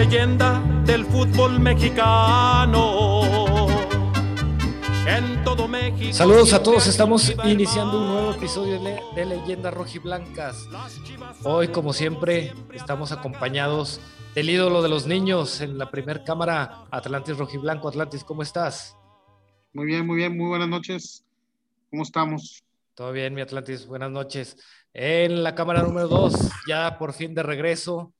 leyenda del fútbol mexicano. En todo México. Saludos a todos, estamos iniciando un nuevo episodio de, de Leyendas Rojiblancas. Hoy, como siempre, estamos acompañados del ídolo de los niños en la primer cámara, Atlantis Rojiblanco. Atlantis, ¿cómo estás? Muy bien, muy bien, muy buenas noches. ¿Cómo estamos? Todo bien, mi Atlantis, buenas noches. En la cámara número dos, ya por fin de regreso,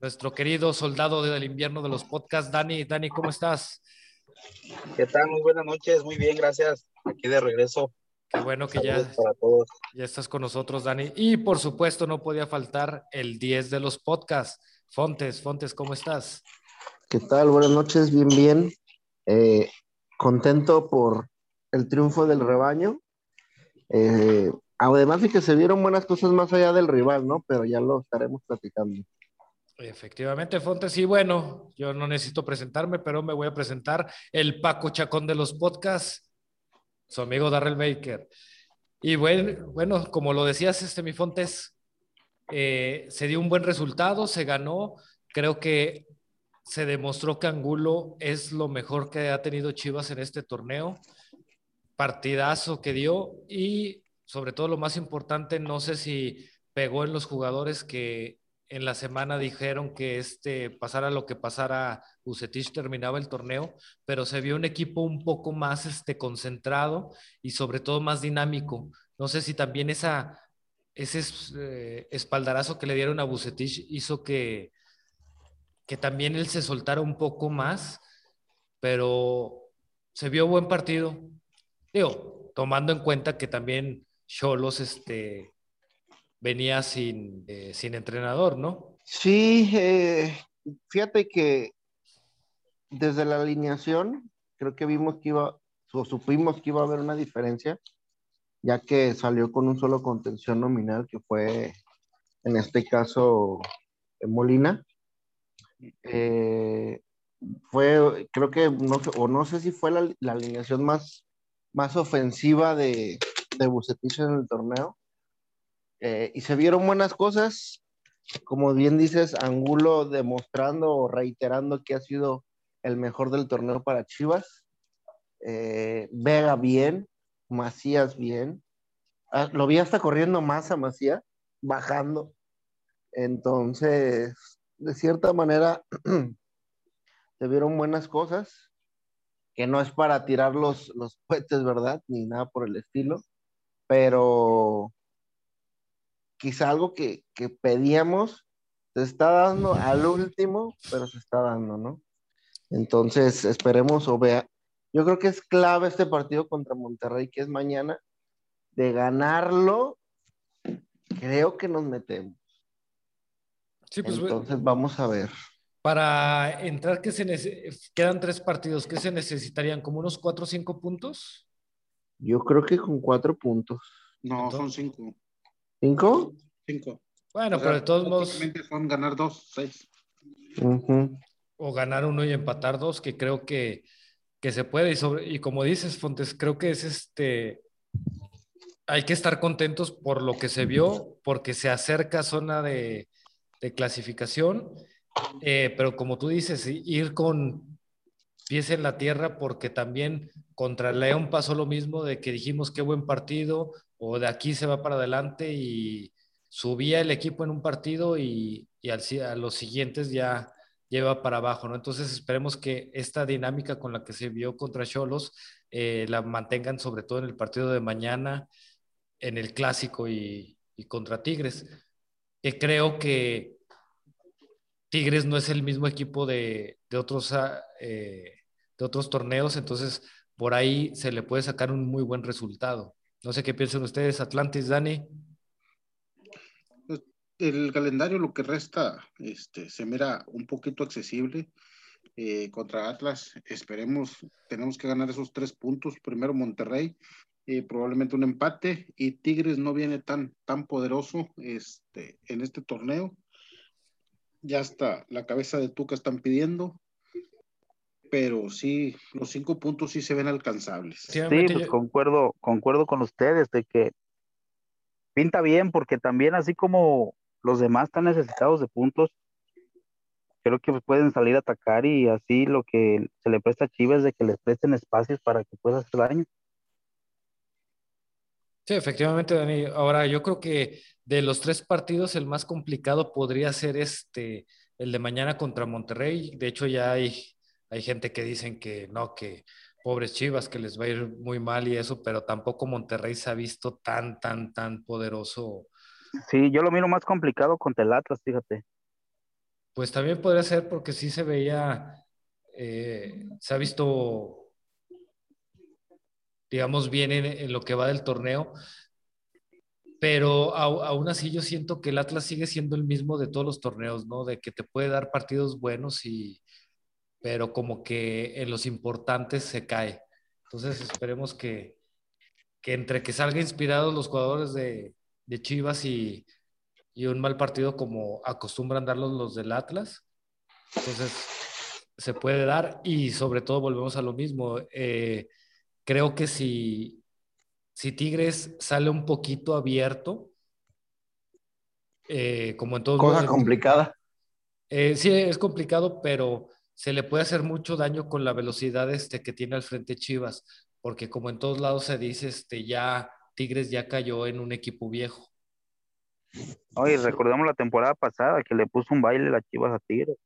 nuestro querido soldado del invierno de los podcasts, Dani. Dani, ¿cómo estás? ¿Qué tal? Muy buenas noches, muy bien, gracias. Aquí de regreso. Qué bueno que ya, para todos. ya estás con nosotros, Dani. Y por supuesto, no podía faltar el 10 de los podcasts. Fontes, Fontes, ¿cómo estás? ¿Qué tal? Buenas noches, bien, bien. Eh, contento por el triunfo del rebaño. Eh, además de que se vieron buenas cosas más allá del rival, ¿no? Pero ya lo estaremos platicando. Efectivamente, Fontes. Y bueno, yo no necesito presentarme, pero me voy a presentar el Paco Chacón de los podcasts, su amigo Darrell Baker. Y bueno, bueno, como lo decías, este mi Fontes, eh, se dio un buen resultado, se ganó. Creo que se demostró que Angulo es lo mejor que ha tenido Chivas en este torneo. Partidazo que dio y sobre todo lo más importante, no sé si pegó en los jugadores que en la semana dijeron que este pasara lo que pasara, Ucetich terminaba el torneo, pero se vio un equipo un poco más este, concentrado y sobre todo más dinámico. No sé si también esa, ese eh, espaldarazo que le dieron a Bucetich hizo que, que también él se soltara un poco más, pero se vio buen partido. Digo, tomando en cuenta que también Cholos este, venía sin, eh, sin entrenador, ¿no? Sí, eh, fíjate que desde la alineación creo que vimos que iba, o supimos que iba a haber una diferencia, ya que salió con un solo contención nominal, que fue en este caso Molina. Eh, fue, creo que, no, o no sé si fue la, la alineación más, más ofensiva de, de Bucetich en el torneo. Eh, y se vieron buenas cosas, como bien dices, Angulo demostrando o reiterando que ha sido el mejor del torneo para Chivas. Eh, Vega bien, Macías bien. Ah, lo vi hasta corriendo más a Macías, bajando. Entonces, de cierta manera, se vieron buenas cosas, que no es para tirar los, los cohetes, ¿verdad? Ni nada por el estilo, pero quizá algo que, que pedíamos se está dando al último, pero se está dando, ¿no? Entonces, esperemos o vea. Yo creo que es clave este partido contra Monterrey, que es mañana, de ganarlo, creo que nos metemos. Sí, pues Entonces, vamos a ver. Para entrar, que se quedan tres partidos, ¿qué se necesitarían? ¿Como unos cuatro o cinco puntos? Yo creo que con cuatro puntos. No, son cinco. ¿Cinco? Cinco. Bueno, O pero sea, de todos modos, son ganar dos, seis. O ganar uno y empatar dos, que creo que, que se puede. Y, sobre, y como dices, Fontes, creo que es este. Hay que estar contentos por lo que se vio, porque se acerca zona de, de clasificación. Eh, pero como tú dices, ir con pies en la tierra, porque también contra León pasó lo mismo de que dijimos qué buen partido, o de aquí se va para adelante y subía el equipo en un partido y, al, a los siguientes ya lleva para abajo, ¿no? Entonces esperemos que esta dinámica con la que se vio contra Cholos eh, la mantengan sobre todo en el partido de mañana, en el clásico y, contra Tigres, que creo que Tigres no es el mismo equipo de, otros, eh, de otros torneos, entonces por ahí se le puede sacar un muy buen resultado. No sé qué piensan ustedes, Atlantis, Dani. El calendario, lo que resta, este, se mira un poquito accesible eh, contra Atlas. Esperemos, tenemos que ganar esos tres puntos. Primero Monterrey, eh, probablemente un empate y Tigres no viene tan, tan poderoso este, en este torneo. Ya está, la cabeza de Tuca están pidiendo, pero sí, los cinco puntos sí se ven alcanzables. Sí, pues concuerdo, concuerdo con ustedes de que pinta bien, porque también así como los demás están necesitados de puntos, creo que pueden salir a atacar y así lo que se le presta a Chivas es de que les presten espacios para que pueda hacer daño. Sí, efectivamente, Dani. Ahora, yo creo que de los tres partidos, el más complicado podría ser este, el de mañana contra Monterrey. De hecho, ya hay, hay gente que dicen que no, que pobres Chivas, que les va a ir muy mal y eso, pero tampoco Monterrey se ha visto tan, tan, tan poderoso. Sí, yo lo miro más complicado contra el Atlas, fíjate. Pues también podría ser porque sí se veía, eh, se ha visto, digamos, bien en, lo que va del torneo, pero aún así yo siento que el Atlas sigue siendo el mismo de todos los torneos, ¿no? De que te puede dar partidos buenos y, pero como que en los importantes se cae. Entonces esperemos que, que entre que salga inspirados los jugadores de, de Chivas y, y, un mal partido como acostumbran darlos los del Atlas, entonces se puede dar y sobre todo volvemos a lo mismo. Eh, creo que si, si Tigres sale un poquito abierto, eh, como en todos Cosa complicada. Eh, sí, es complicado, pero se le puede hacer mucho daño con la velocidad este, que tiene al frente Chivas, porque como en todos lados se dice, este, ya Tigres ya cayó en un equipo viejo. Oye, recordemos la temporada pasada que le puso un baile la Chivas a Tigres.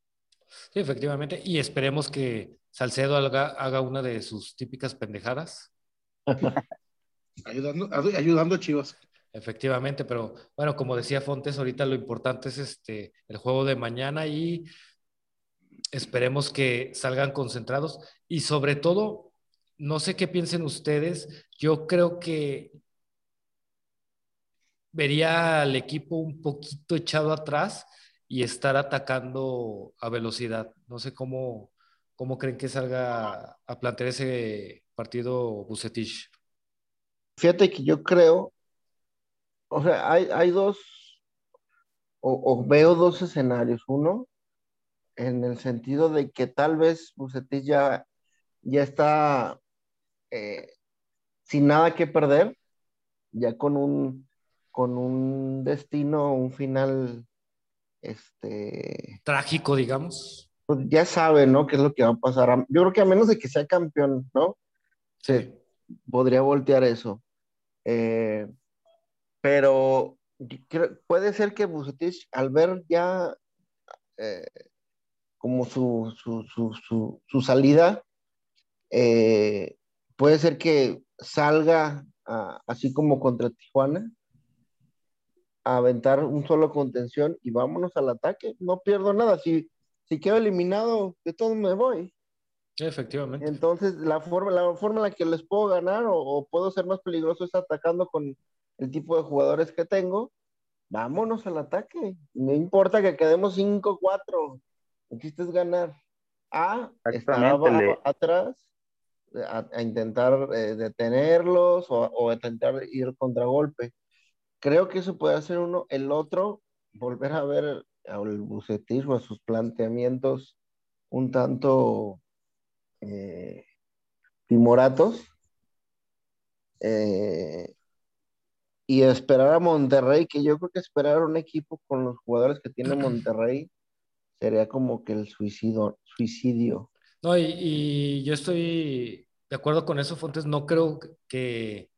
Sí, efectivamente, y esperemos que Salcedo haga, haga una de sus típicas pendejadas. ayudando, ayudando a Chivas. Efectivamente, pero bueno, como decía Fontes, ahorita lo importante es este el juego de mañana y esperemos que salgan concentrados y sobre todo, no sé qué piensen ustedes, yo creo que vería al equipo un poquito echado atrás y estar atacando a velocidad. No sé cómo, cómo creen que salga a plantear ese partido Bucetich. Fíjate que yo creo, o sea, hay, dos, o veo dos escenarios. Uno, en el sentido de que tal vez Bucetich ya, está eh, sin nada que perder, ya con un, con un destino, un final este trágico, digamos. Pues ya sabe, ¿no? ¿Qué es lo que va a pasar? Yo creo que a menos de que sea campeón, ¿no? Sí. podría voltear eso. Eh, pero puede ser que Bucetich, al ver ya eh, como su, su, salida, eh, puede ser que salga así como contra Tijuana, a aventar un solo contención y vámonos al ataque. No pierdo nada. Si, si quedo eliminado, de todo me voy. Efectivamente. Entonces, la forma, la forma en la que les puedo ganar o, o, puedo ser más peligroso es atacando con el tipo de jugadores que tengo. Vámonos al ataque. No importa que quedemos 5-4. El chiste es ganar. A, estar atrás, a, intentar eh, detenerlos o, a intentar ir contragolpe. Creo que eso puede hacer uno. El otro, volver a ver al bucetismo, a sus planteamientos un tanto eh, timoratos. Eh, y esperar a Monterrey, que yo creo que esperar a un equipo con los jugadores que tiene Monterrey sería como que el suicidio. suicidio. No, y, yo estoy de acuerdo con eso, Fontes. No creo que,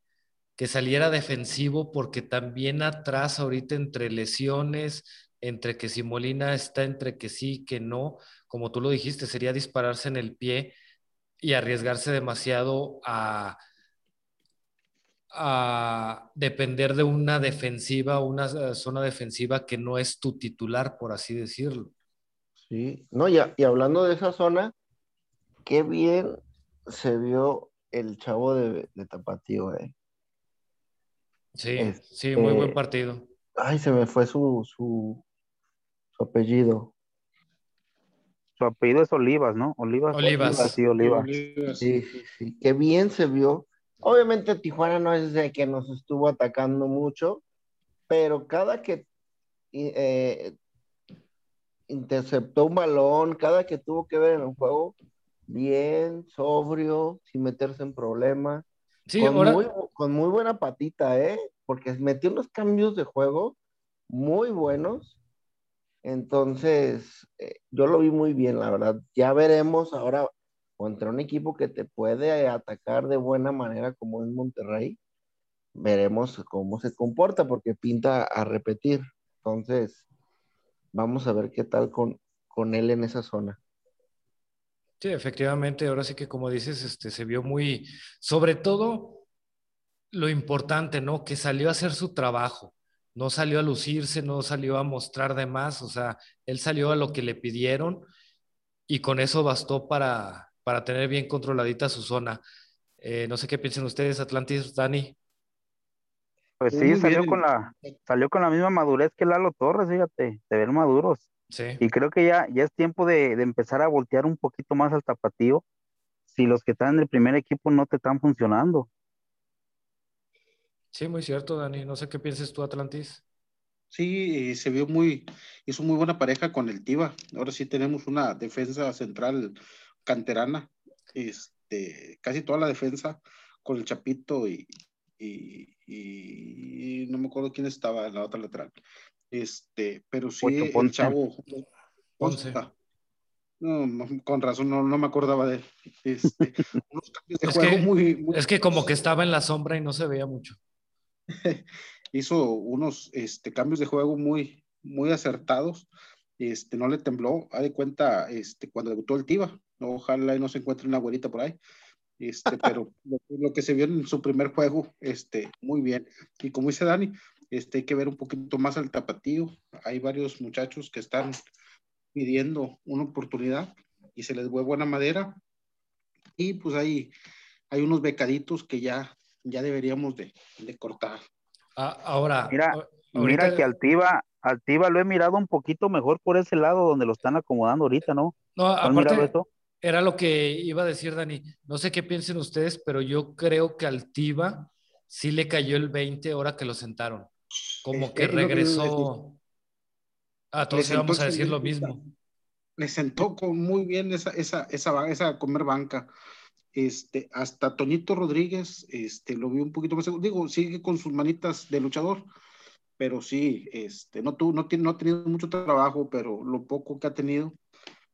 que saliera defensivo porque también atrás ahorita entre lesiones, entre que si Molina está entre que sí, que no, como tú lo dijiste, sería dispararse en el pie y arriesgarse demasiado a, a depender de una defensiva, una zona defensiva que no es tu titular, por así decirlo. Sí, no, ya, y hablando de esa zona, qué bien se vio el chavo de, Tapatío, eh. Sí, sí, muy buen partido. Ay, se me fue su, su, apellido. Su apellido es Olivas, ¿no? Olivas. Olivas. Sí, Olivas. Sí, sí, sí. Qué bien se vio. Obviamente Tijuana no es de que nos estuvo atacando mucho, pero cada que eh, interceptó un balón, cada que tuvo que ver en el juego, bien, sobrio, sin meterse en problemas. Sí, con, muy, con muy buena patita, ¿eh? Porque metió unos cambios de juego muy buenos. Entonces, eh, yo lo vi muy bien, la verdad. Ya veremos ahora contra un equipo que te puede atacar de buena manera como es Monterrey. Veremos cómo se comporta porque pinta a repetir. Entonces, vamos a ver qué tal con, con él en esa zona. Sí, efectivamente, ahora sí que como dices, este, se vio muy, sobre todo lo importante, ¿no? Que salió a hacer su trabajo, no salió a lucirse, no salió a mostrar de más, o sea, él salió a lo que le pidieron y con eso bastó para, para tener bien controladita su zona. Eh, no sé qué piensan ustedes, Atlantis, Dani. Pues sí, salió con la, salió con la misma madurez que Lalo Torres, fíjate, de ver maduros. Y creo que ya, ya es tiempo de, empezar a voltear un poquito más al tapatío si los que están en el primer equipo no te están funcionando. Sí, muy cierto, Dani. No sé qué pienses tú, Atlantis. Sí, se vio muy, hizo muy buena pareja con el Tiva. Ahora sí tenemos una defensa central canterana, este, casi toda la defensa con el Chapito y, y, no me acuerdo quién estaba en la otra lateral. Este, pero sí, el chavo. No, con razón, no, me acordaba de él. Este, es, que, es que como que estaba en la sombra y no se veía mucho. Hizo unos este, cambios de juego muy, muy acertados. Este, no le tembló. Ha de cuenta este, cuando debutó el Tiva. Ojalá no se encuentre una abuelita por ahí. Este, pero lo, que se vio en su primer juego, este, muy bien. Y como dice Dani, este, hay que ver un poquito más al tapatío. Hay varios muchachos que están pidiendo una oportunidad y se les ve buena madera. Y pues hay, hay unos becaditos que ya, ya deberíamos de, cortar. Ah, ahora, mira, mira que Altiva, Altiva lo he mirado un poquito mejor por ese lado donde lo están acomodando ahorita, ¿no? No, aparte, era lo que iba a decir, Dani. No sé qué piensen ustedes, pero yo creo que Altiva sí le cayó el 20 ahora que lo sentaron. Como que regresó. a todos vamos a decir lo mismo. Le sentó con muy bien esa, esa, esa, esa comer banca. Este, hasta Toñito Rodríguez, este, lo vi un poquito más Digo, sigue con sus manitas de luchador, pero sí, este, no, tuvo, no, no ha tenido mucho trabajo, pero lo poco que ha tenido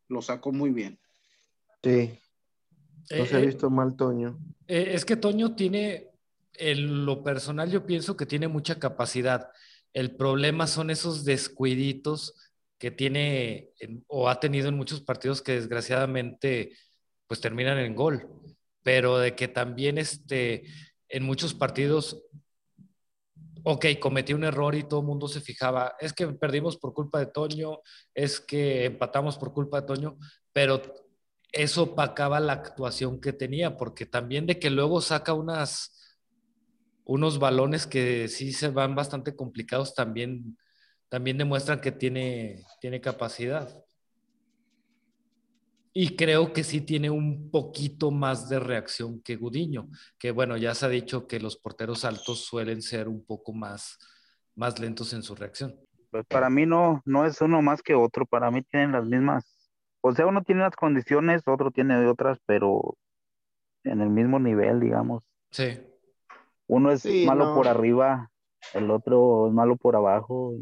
lo sacó muy bien. Sí. No se ha visto mal Toño. Eh, es que Toño tiene, en lo personal yo pienso que tiene mucha capacidad. El problema son esos descuiditos que tiene o ha tenido en muchos partidos que desgraciadamente pues terminan en gol, pero de que también este, en muchos partidos, ok, cometió un error y todo el mundo se fijaba, es que perdimos por culpa de Toño, es que empatamos por culpa de Toño, pero eso opacaba la actuación que tenía, porque también de que luego saca unas unos balones que sí se van bastante complicados también, también demuestran que tiene, tiene capacidad. Y creo que sí tiene un poquito más de reacción que Gudiño, que bueno, ya se ha dicho que los porteros altos suelen ser un poco más, más lentos en su reacción. Pues para mí no, no es uno más que otro, para mí tienen las mismas, o sea, uno tiene unas condiciones, otro tiene otras, pero en el mismo nivel, digamos. Sí. Uno es malo por arriba, el otro es malo por abajo.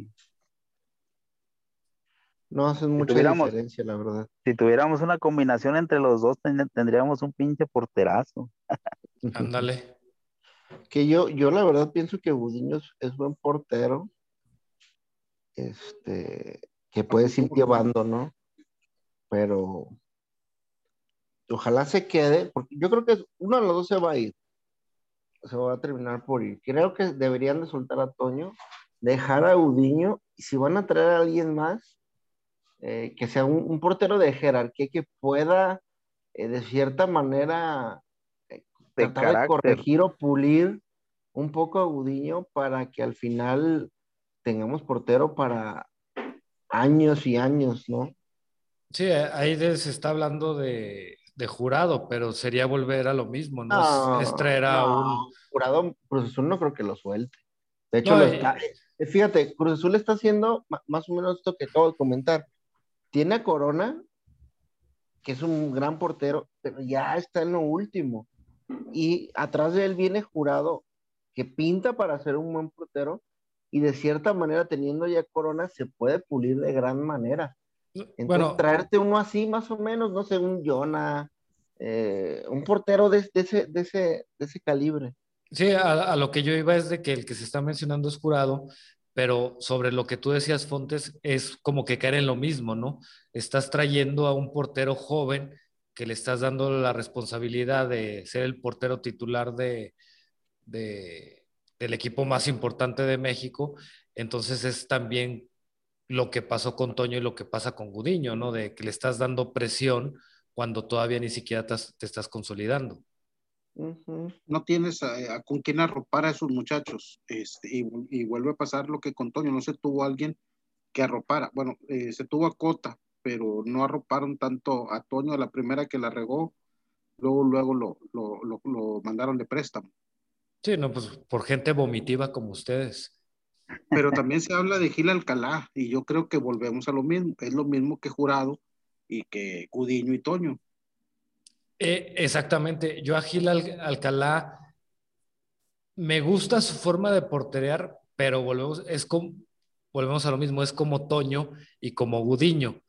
No hacen mucha diferencia, la verdad. Si tuviéramos una combinación entre los dos, tendríamos un pinche porterazo. Ándale. que yo, yo la verdad pienso que Budiño es, buen portero. Este, que puedes ir llevando, ¿no? Pero ojalá se quede, porque yo creo que uno de los dos se va a ir se va a terminar por ir. Creo que deberían de soltar a Toño, dejar a Udiño, y si van a traer a alguien más, eh, que sea un, portero de jerarquía que pueda, eh, de cierta manera, eh, tratar de corregir o pulir un poco a Udiño para que al final tengamos portero para años y años, ¿no? Sí, ahí se está hablando de de jurado, pero sería volver a lo mismo, ¿no? es, traer a un. Jurado, Cruz Azul no creo que lo suelte. De hecho, eh, fíjate, Cruz Azul está haciendo más o menos esto que acabo de comentar. Tiene a Corona, que es un gran portero, pero ya está en lo último. Y atrás de él viene jurado, que pinta para ser un buen portero, y de cierta manera teniendo ya Corona se puede pulir de gran manera. Entonces, bueno, traerte uno así más o menos, no sé, un Jonah, eh, un portero de, ese, de, ese, de ese calibre. Sí, a, lo que yo iba es de que el que se está mencionando es jurado, pero sobre lo que tú decías, Fontes, es como que caer en lo mismo, ¿no? Estás trayendo a un portero joven que le estás dando la responsabilidad de ser el portero titular de, de, del equipo más importante de México, entonces es también lo que pasó con Toño y lo que pasa con Gudiño, ¿no? De que le estás dando presión cuando todavía ni siquiera te, estás consolidando. No tienes con quién arropar a esos muchachos. Este, y, vuelve a pasar lo que con Toño, no se tuvo alguien que arropara. Bueno, eh, se tuvo a Cota, pero no arroparon tanto a Toño a la primera que la regó, luego, luego lo, lo, lo, mandaron de préstamo. Sí, no, pues por gente vomitiva como ustedes. Pero también se habla de Gil Alcalá, y yo creo que volvemos a lo mismo, es lo mismo que Jurado y que Cudiño y Toño. Eh, exactamente. Yo a Gil Alcalá me gusta su forma de porterear, pero volvemos, es como, volvemos a lo mismo, es como Toño y como Gudiño,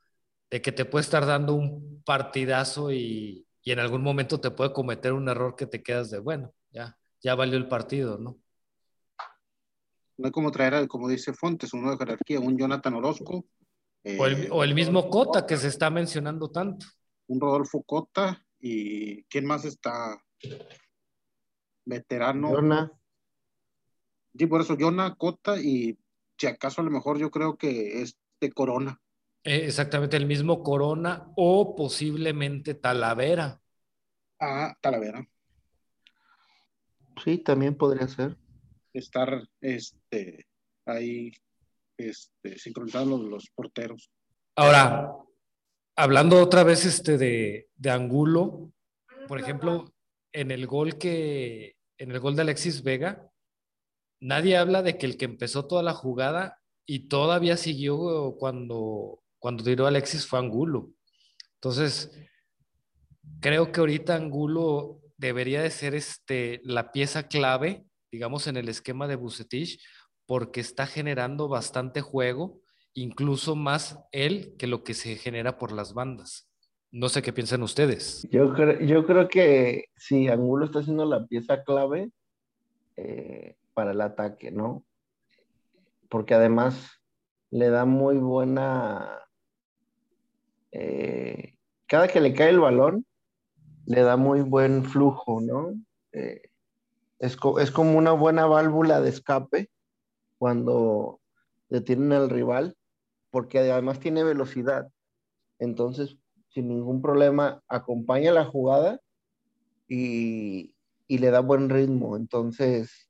de que te puede estar dando un partidazo y, y, en algún momento te puede cometer un error que te quedas de, bueno, ya, ya valió el partido, ¿no? No hay como traer, como dice Fontes, uno de jerarquía, un Jonathan Orozco. o, el, o el mismo Cota que se está mencionando tanto. Un Rodolfo Cota, ¿Y quién más está? Veterano. Yona. Sí, por eso Yona, Cota y si acaso a lo mejor yo creo que es de Corona. Eh, exactamente, el mismo Corona o posiblemente Talavera. Ah, Talavera. Sí, también podría ser. Estar este, ahí este, los porteros. Ahora, hablando otra vez este de, de, Angulo, por ejemplo, en el gol que, en el gol de Alexis Vega, nadie habla de que el que empezó toda la jugada y todavía siguió cuando, cuando tiró Alexis fue Angulo. Entonces, creo que ahorita Angulo debería de ser este, la pieza clave, digamos, en el esquema de Bucetich, porque está generando bastante juego incluso más él que lo que se genera por las bandas. No sé qué piensan ustedes. Yo, creo, yo creo que sí, Angulo está siendo la pieza clave eh, para el ataque, ¿no? Porque además le da muy buena... Eh, cada que le cae el balón, le da muy buen flujo, ¿no? Eh, es, es, como una buena válvula de escape cuando detienen al rival porque además tiene velocidad. Entonces, sin ningún problema, acompaña la jugada y, le da buen ritmo. Entonces,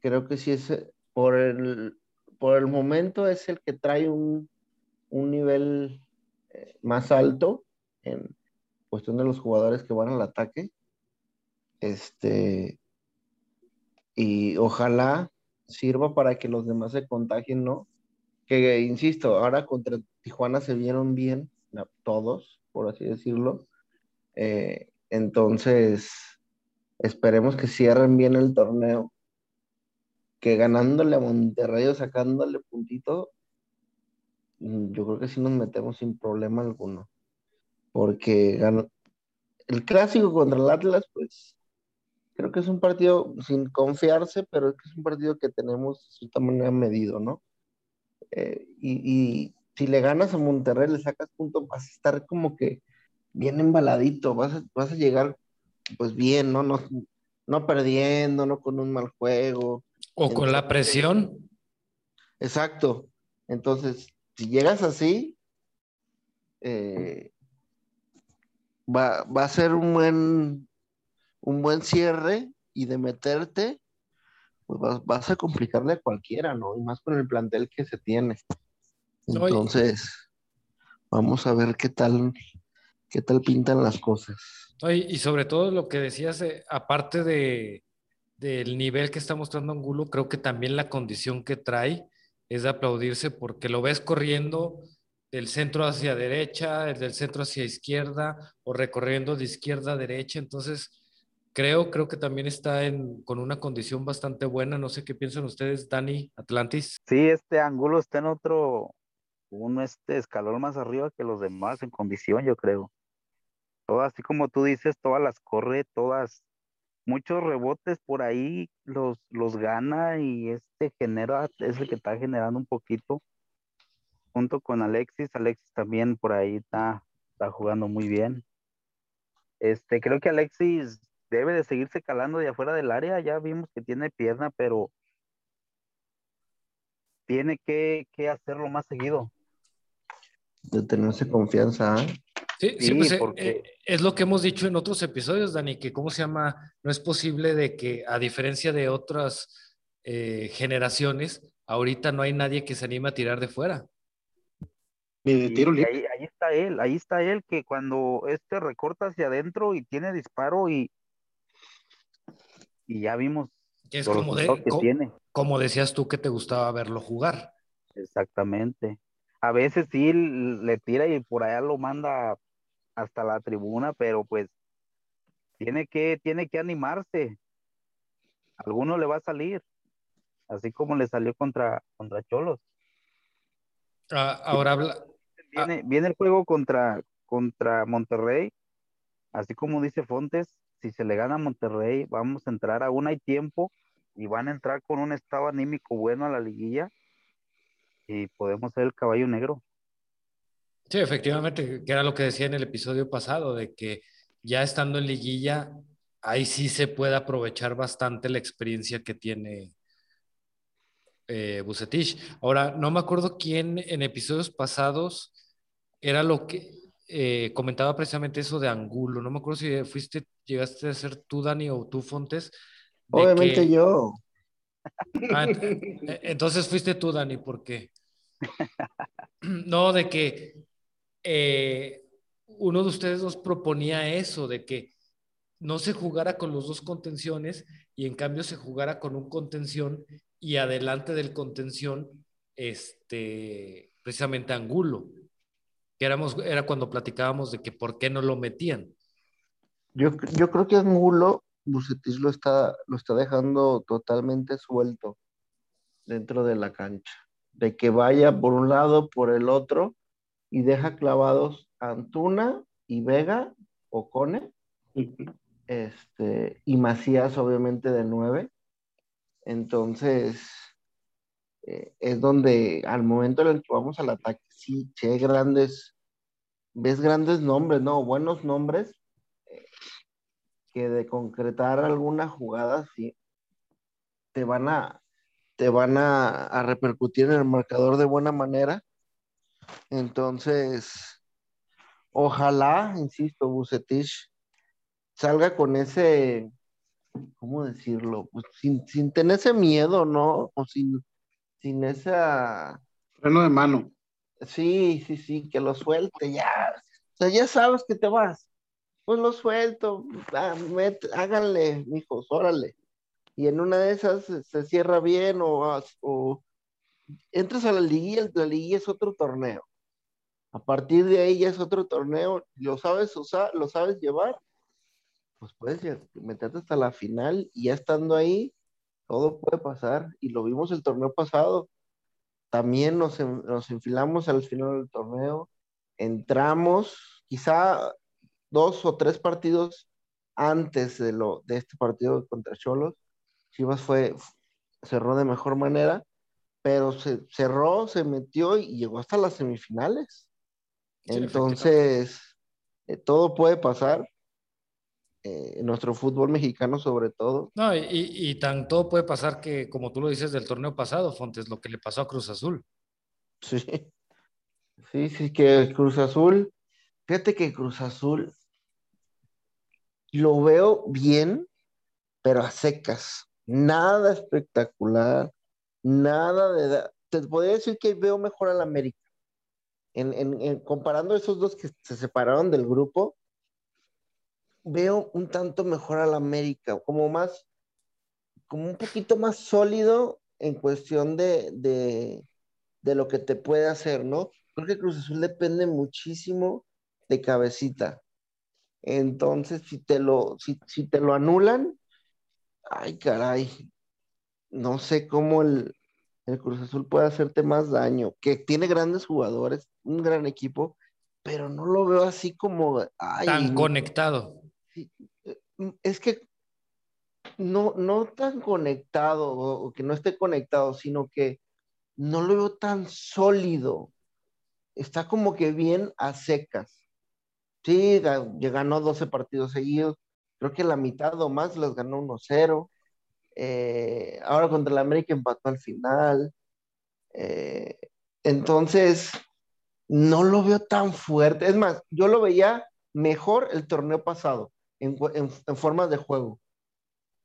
creo que sí es por el, por el momento es el que trae un, nivel eh, más alto en cuestión de los jugadores que van al ataque. Este, y ojalá sirva para que los demás se contagien, ¿no? que insisto, ahora contra Tijuana se vieron bien todos, por así decirlo. Eh, entonces, esperemos que cierren bien el torneo. Que ganándole a Monterrey o sacándole puntito, mm, yo creo que sí nos metemos sin problema alguno. Porque ganó, el clásico contra el Atlas, pues creo que es un partido sin confiarse, pero es que es un partido que tenemos de cierta manera medido, ¿no? Eh, y, si le ganas a Monterrey, le sacas punto, vas a estar como que bien embaladito, vas a, vas a llegar pues bien, ¿no? ¿no? No perdiendo, no con un mal juego. O con la presión. Exacto. Entonces, si llegas así, eh, va, va, a ser un buen, un buen cierre y de meterte pues vas, a complicarle a cualquiera, ¿no? Y más con el plantel que se tiene. Entonces, vamos a ver qué tal, qué tal pintan las cosas. Y, sobre todo lo que decías, eh, aparte de, del nivel que está mostrando Angulo, creo que también la condición que trae es de aplaudirse porque lo ves corriendo del centro hacia derecha, del centro hacia izquierda o recorriendo de izquierda a derecha. Entonces, Creo, creo que también está en, con una condición bastante buena. No sé qué piensan ustedes, Dani, Atlantis. Sí, este ángulo está en otro, un este escalón más arriba que los demás en condición, yo creo. Todo así como tú dices, todas las corre, todas, muchos rebotes por ahí los, los gana y este genera, es el que está generando un poquito junto con Alexis. Alexis también por ahí está, está jugando muy bien. Este, creo que Alexis debe de seguirse calando de afuera del área. Ya vimos que tiene pierna, pero tiene que, hacerlo más seguido. De tenerse confianza. ¿eh? Sí, sí, pues, eh, eh, es lo que hemos dicho en otros episodios, Dani, que cómo se llama, no es posible de que, a diferencia de otras generaciones, ahorita no hay nadie que se anime a tirar de fuera. ahí, ahí, está él, ahí está él que cuando este recorta hacia adentro y tiene disparo y, y ya vimos que es como, de, tiene. como decías tú que te gustaba verlo jugar. Exactamente. A veces sí le tira y por allá lo manda hasta la tribuna, pero pues tiene que, tiene que animarse. Alguno le va a salir, así como le salió contra, contra Cholos. Ah, ahora habla. Viene, ah. viene el juego contra, contra Monterrey, así como dice Fontes, si se le gana a Monterrey, vamos a entrar aún hay tiempo y van a entrar con un estado anímico bueno a la liguilla y podemos ser el caballo negro. Sí, efectivamente, que era lo que decía en el episodio pasado, de que ya estando en liguilla, ahí sí se puede aprovechar bastante la experiencia que tiene eh, Bucetich. Ahora, no me acuerdo quién en episodios pasados era lo que, eh, comentaba precisamente eso de Angulo. No me acuerdo si fuiste, llegaste a ser tú, Dani, o tú, Fontes. Obviamente yo. Ah, e, entonces fuiste tú, Dani, ¿por qué? No, de que eh, uno de ustedes nos proponía eso, de que no se jugara con los dos contenciones y en cambio se jugara con un contención y adelante del contención, este, precisamente Angulo que éramos, era cuando platicábamos de que por qué no lo metían. Yo, yo creo que Angulo, Bucetis lo está, lo está dejando totalmente suelto dentro de la cancha, de que vaya por un lado, por el otro, y deja clavados Antuna y Vega o Cone, este, y Macías obviamente de nueve. Entonces, eh, es donde al momento en el que vamos al ataque, sí, che, grandes, ves grandes nombres, ¿no? Buenos nombres, eh, que de concretar alguna jugada, sí, te van a, te van a, repercutir en el marcador de buena manera. Entonces, ojalá, insisto, Bucetich salga con ese, ¿cómo decirlo? Pues sin, sin tener ese miedo, ¿no? O sin, sin esa... Freno de mano. Sí, sí, sí, que lo suelte ya. O sea, ya sabes que te vas. Pues lo suelto, ah, háganle, mijos, órale. Y en una de esas se cierra bien o, o entras a la liguilla, la liguilla es otro torneo. A partir de ahí ya es otro torneo, lo sabes usar, lo sabes llevar, pues puedes meterte hasta la final y ya estando ahí, todo puede pasar y lo vimos el torneo pasado. También nos, nos enfilamos al final del torneo, entramos quizá dos o tres partidos antes de, lo, de este partido contra Cholos. Chivas fue, cerró de mejor manera, pero se cerró, se metió y llegó hasta las semifinales. Entonces, eh, todo puede pasar en nuestro fútbol mexicano sobre todo. No, y, y, tan todo puede pasar que, como tú lo dices del torneo pasado, Fontes, lo que le pasó a Cruz Azul. Sí, sí, sí, que Cruz Azul, fíjate que Cruz Azul lo veo bien, pero a secas, nada espectacular, nada de... Te podría decir que veo mejor al América. En, en, en, comparando esos dos que se separaron del grupo, veo un tanto mejor al América, como más, como un poquito más sólido en cuestión de, de, lo que te puede hacer, ¿no? Creo que Cruz Azul depende muchísimo de cabecita. Entonces, si te lo, si, si te lo anulan, ay, caray, no sé cómo el, el Cruz Azul puede hacerte más daño, que tiene grandes jugadores, un gran equipo, pero no lo veo así como... tan conectado. Es que no, no tan conectado o, que no esté conectado, sino que no lo veo tan sólido. Está como que bien a secas. Sí, ganó 12 partidos seguidos. Creo que la mitad o más las ganó 1-0. Eh, ahora contra el América empató al final. Eh, entonces, no lo veo tan fuerte. Es más, yo lo veía mejor el torneo pasado en, en, formas de juego.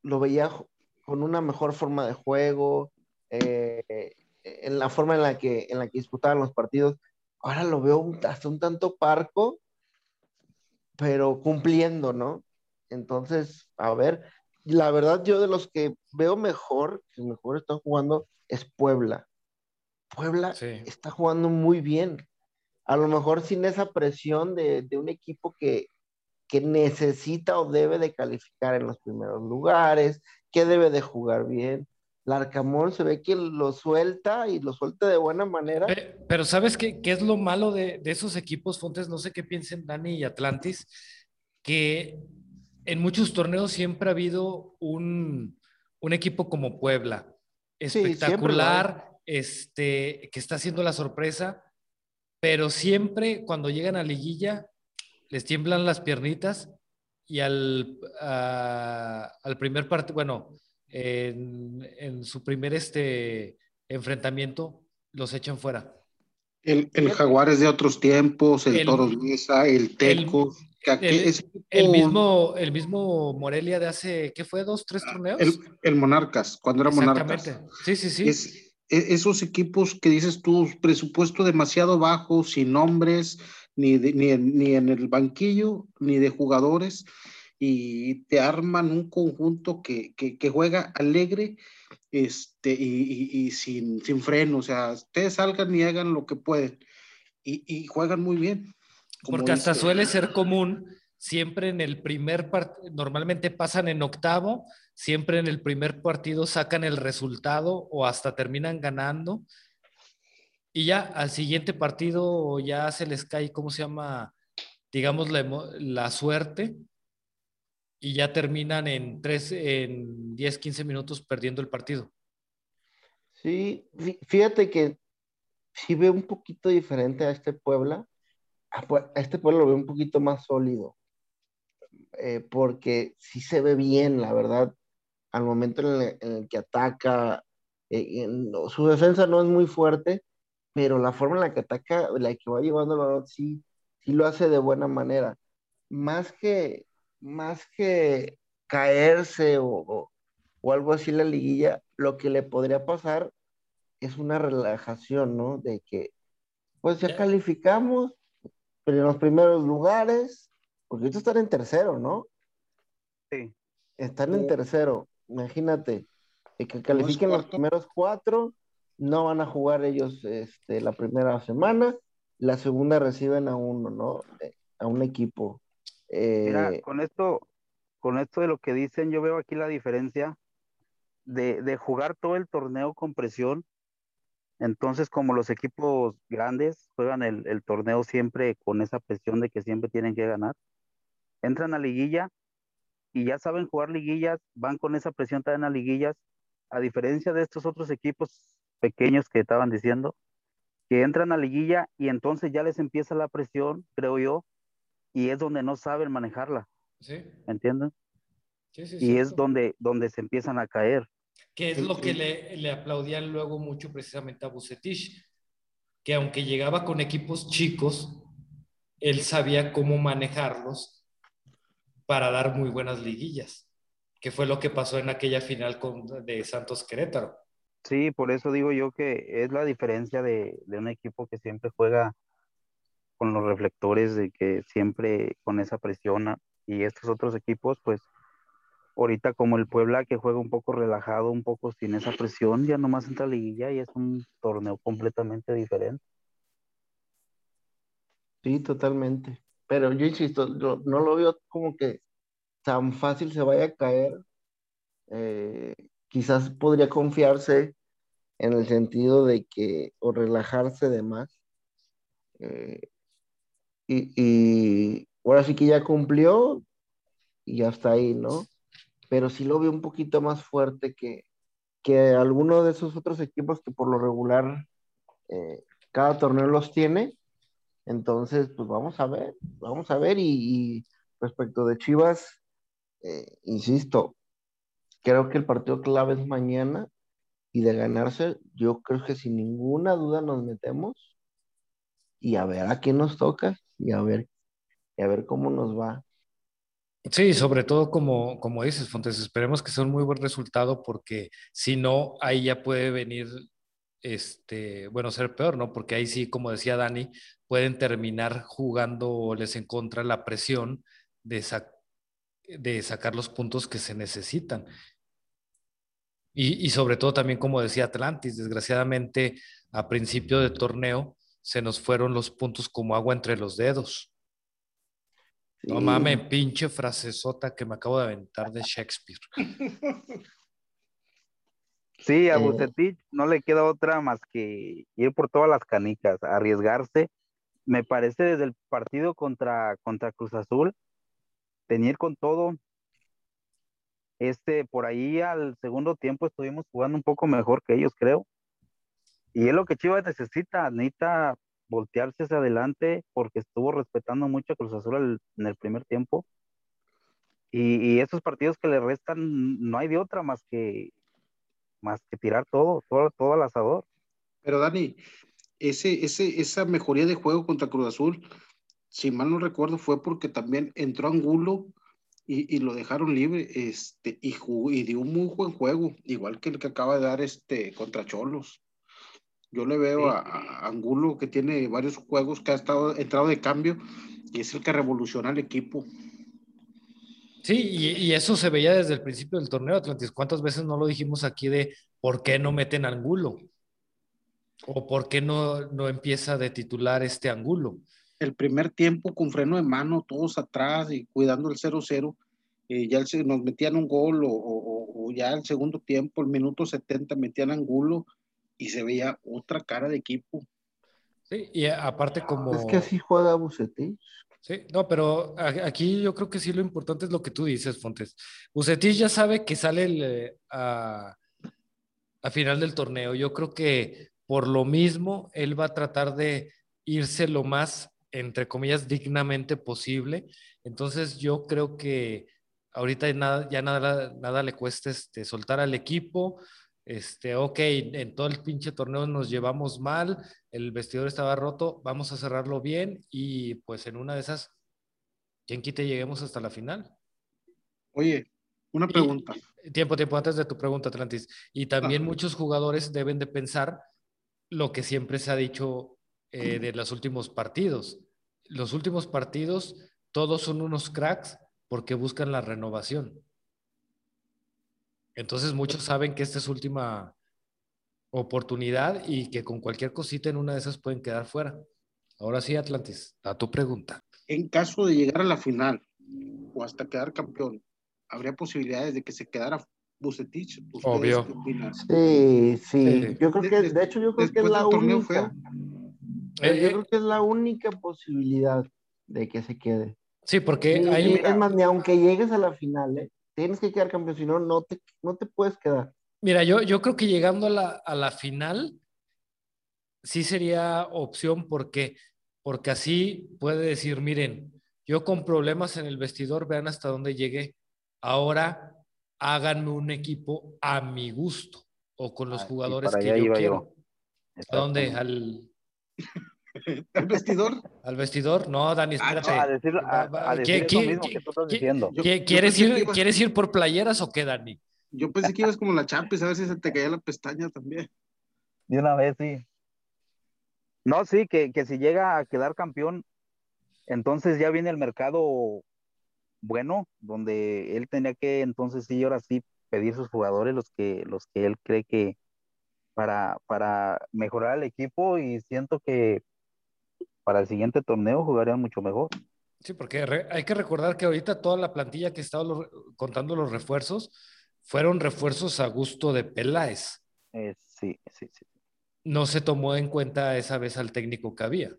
Lo veía con una mejor forma de juego, eh, en la forma en la, que, en la que disputaban los partidos. Ahora lo veo hasta un tanto parco, pero cumpliendo, ¿no? Entonces, a ver, la verdad yo de los que veo mejor, que mejor está jugando, es Puebla. Puebla está jugando muy bien a lo mejor sin esa presión de, un equipo que, necesita o debe de calificar en los primeros lugares, que debe de jugar bien. Larcamón se ve que lo suelta y lo suelta de buena manera. Pero, ¿sabes qué, qué, es lo malo de, esos equipos, Fontes? No sé qué piensen Dani y Atlantis, que en muchos torneos siempre ha habido un, equipo como Puebla, espectacular, este, que está haciendo la sorpresa, pero siempre cuando llegan a liguilla les tiemblan las piernitas y al, al primer partido, bueno, en, su primer este, enfrentamiento los echan fuera. El, el Jaguares de otros tiempos, el, Toros Mesa, el Teco. El, mismo, el mismo Morelia de hace, ¿qué fue? ¿Dos, tres ah, torneos? El, Monarcas, cuando era Monarcas. Sí, sí, sí. E, esos equipos que dices tú, presupuesto demasiado bajo, sin nombres, ni, ni, en el banquillo, ni de jugadores, y te arman un conjunto que, juega alegre este, y, sin, sin, freno. O sea, ustedes salgan y hagan lo que pueden. Y, juegan muy bien. Porque hasta suele ser común siempre en el primer partido, normalmente pasan en octavo, siempre en el primer partido sacan el resultado o hasta terminan ganando. Y ya al siguiente partido ya se les cae, ¿cómo se llama? Digamos, la, suerte. Y ya terminan en, tres, en 10, 15 minutos perdiendo el partido. Sí, fíjate que si veo un poquito diferente a este Puebla. A este Puebla lo veo un poquito más sólido eh, porque sí se ve bien, la verdad, al momento en el, que ataca. Eh, su defensa no es muy fuerte, pero la forma en la que ataca, la que va llevando el sí, sí lo hace de buena manera. Más que, más que caerse o, o, algo así en la liguilla, lo que le podría pasar es una relajación, ¿no? De que, pues ya calificamos, pero en los primeros lugares, porque estos están en tercero, ¿no? Sí. Están en tercero, imagínate. que califiquen los primeros cuatro, no van a jugar ellos este, la primera semana, la segunda reciben a uno, ¿no? Eh, a un equipo. Mira, eh, con esto, con esto de lo que dicen, yo veo aquí la diferencia de, de, jugar todo el torneo con presión. Entonces, como los equipos grandes juegan el, el torneo siempre con esa presión de que siempre tienen que ganar, entran a liguilla y ya saben jugar liguillas, van con esa presión también a liguillas, a diferencia de estos otros equipos pequeños que estaban diciendo, que entran a liguilla y entonces ya les empieza la presión, creo yo, y es donde no saben manejarla. ¿Sí? ¿Entienden? Sí, sí, y es donde, donde se empiezan a caer. Que es lo que le, le aplaudían luego mucho precisamente a Bucetich, que aunque llegaba con equipos chicos, él sabía cómo manejarlos para dar muy buenas liguillas, que fue lo que pasó en aquella final con, de Santos Querétaro. Sí, por eso digo yo que es la diferencia de, de un equipo que siempre juega con los reflectores, de que siempre con esa presión, y estos otros equipos, pues ahorita como el Puebla que juega un poco relajado, un poco sin esa presión, ya nomás entra a liguilla y es un torneo completamente diferente. Sí, totalmente. pero yo insisto, no lo veo como que tan fácil se vaya a caer. Eh, quizás podría confiarse en el sentido de que, o relajarse de más. Eh, y, y, ahora sí que ya cumplió y hasta ahí, ¿no? Pero sí lo veo un poquito más fuerte que, que alguno de esos otros equipos que por lo regular eh, cada torneo los tiene. Entonces, pues vamos a ver, vamos a ver. Y, respecto de Chivas, eh, insisto, creo que el partido clave es mañana y de ganarse, yo creo que sin ninguna duda nos metemos y a ver a quién nos toca y a ver, y a ver cómo nos va. Sí, sobre todo como, como dices, Fontes, esperemos que sea un muy buen resultado porque si no, ahí ya puede venir, este, bueno, ser peor, ¿no? Porque ahí sí, como decía Dani, pueden terminar jugándoles en contra la presión de, de sacar los puntos que se necesitan. Y, y, sobre todo también, como decía Atlantis, desgraciadamente a principio de torneo se nos fueron los puntos como agua entre los dedos. No mames, pinche frasesota que me acabo de aventar de Shakespeare. Sí, a Bucetich no le queda otra más que ir por todas las canicas, arriesgarse. Me parece desde el partido contra, contra Cruz Azul, tener con todo. Este, por ahí al segundo tiempo estuvimos jugando un poco mejor que ellos, creo. Y es lo que Chivas necesita, necesita voltearse hacia adelante porque estuvo respetando mucho a Cruz Azul en el primer tiempo. Y, esos partidos que le restan, no hay de otra más que, más que tirar todo, todo, todo al asador. Pero Dani, ese, ese, esa mejoría de juego contra Cruz Azul, si mal no recuerdo, fue porque también entró Angulo y, y lo dejaron libre este, y, y dio un muy buen juego, igual que el que acaba de dar este contra Cholos. Yo le veo a, Angulo que tiene varios juegos que ha estado entrado de cambio y es el que revoluciona el equipo. Sí, y, eso se veía desde el principio del torneo, Atlantis. ¿Cuántas veces no lo dijimos aquí de por qué no meten Angulo? ¿O por qué no, no empieza de titular este Angulo? El primer tiempo con freno de mano, todos atrás y cuidando el 0-0, eh, ya nos metían un gol o, o, o, ya el segundo tiempo, el minuto 70, metían Angulo y se veía otra cara de equipo. Sí, y aparte como... Es que así juega Bucetich. Sí, no, pero aquí yo creo que sí lo importante es lo que tú dices, Fontes. Bucetich ya sabe que sale a, a final del torneo. Yo creo que por lo mismo él va a tratar de irse lo más, entre comillas, dignamente posible. Entonces yo creo que ahorita nada, ya nada, nada le cuesta este, soltar al equipo, este, ok, en todo el pinche torneo nos llevamos mal, el vestidor estaba roto, vamos a cerrarlo bien y pues en una de esas, ¿quién quite lleguemos hasta la final? Oye, una pregunta. tiempo, tiempo antes de tu pregunta, Atlantis. Y también muchos jugadores deben de pensar lo que siempre se ha dicho eh, de los últimos partidos. Los últimos partidos, todos son unos cracks porque buscan la renovación. Entonces muchos saben que esta es su última oportunidad y que con cualquier cosita en una de esas pueden quedar fuera. Ahora sí, Atlantis, a tu pregunta. En caso de llegar a la final o hasta quedar campeón, ¿habría posibilidades de que se quedara Bucetich? Obvio. Sí, sí, Yo creo que, de hecho, yo creo que es la única. Eh, yo creo que es la única posibilidad de que se quede. Sí, porque ahí. Es más, ni aunque llegues a la final, ¿eh? tienes que quedar campeón, si no, no te, no te puedes quedar. Mira, yo, yo creo que llegando a la, a la final, sí sería opción porque, porque así puede decir, miren, yo con problemas en el vestidor, vean hasta dónde llegué. Ahora háganme un equipo a mi gusto o con los ah, jugadores que yo quiero. ¿A dónde? Al, ¿Al vestidor? ¿Al vestidor? No, Dani, ah, espérate. A decir, a, decir ¿Qué, mismo que tú estás diciendo. ¿Quieres, ir, ¿Quieres ir por playeras o qué, Dani? Yo pensé que ibas como la Champions, a ver si se te caía la pestaña también. De una vez, sí. No, sí, que, que si llega a quedar campeón, entonces ya viene el mercado bueno, donde él tenía que entonces sí, ahora sí, pedir sus jugadores, los que, los que él cree que para, para mejorar el equipo y siento que para el siguiente torneo jugarían mucho mejor. Sí, porque hay que recordar que ahorita toda la plantilla que estaba contando los refuerzos fueron refuerzos a gusto de Peláez. Eh, sí, sí, sí. No se tomó en cuenta esa vez al técnico que había.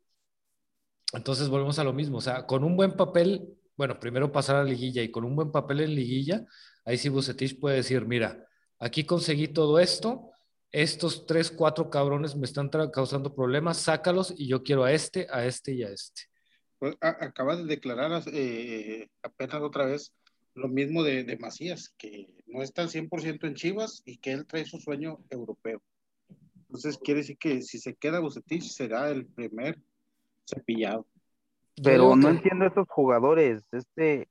Entonces volvemos a lo mismo, o sea, con un buen papel, bueno, primero pasar a liguilla y con un buen papel en liguilla, ahí sí Bucetich puede decir, mira, aquí conseguí todo esto, estos tres, cuatro cabrones me están causando problemas, sácalos y yo quiero a este, a este y a este. Pues, acaba de declarar eh, apenas otra vez lo mismo de, Macías, que no está al 100% en Chivas y que él trae su sueño europeo. Entonces quiere decir que si se queda Bucetich será el primer cepillado. Pero no entiendo estos jugadores, este,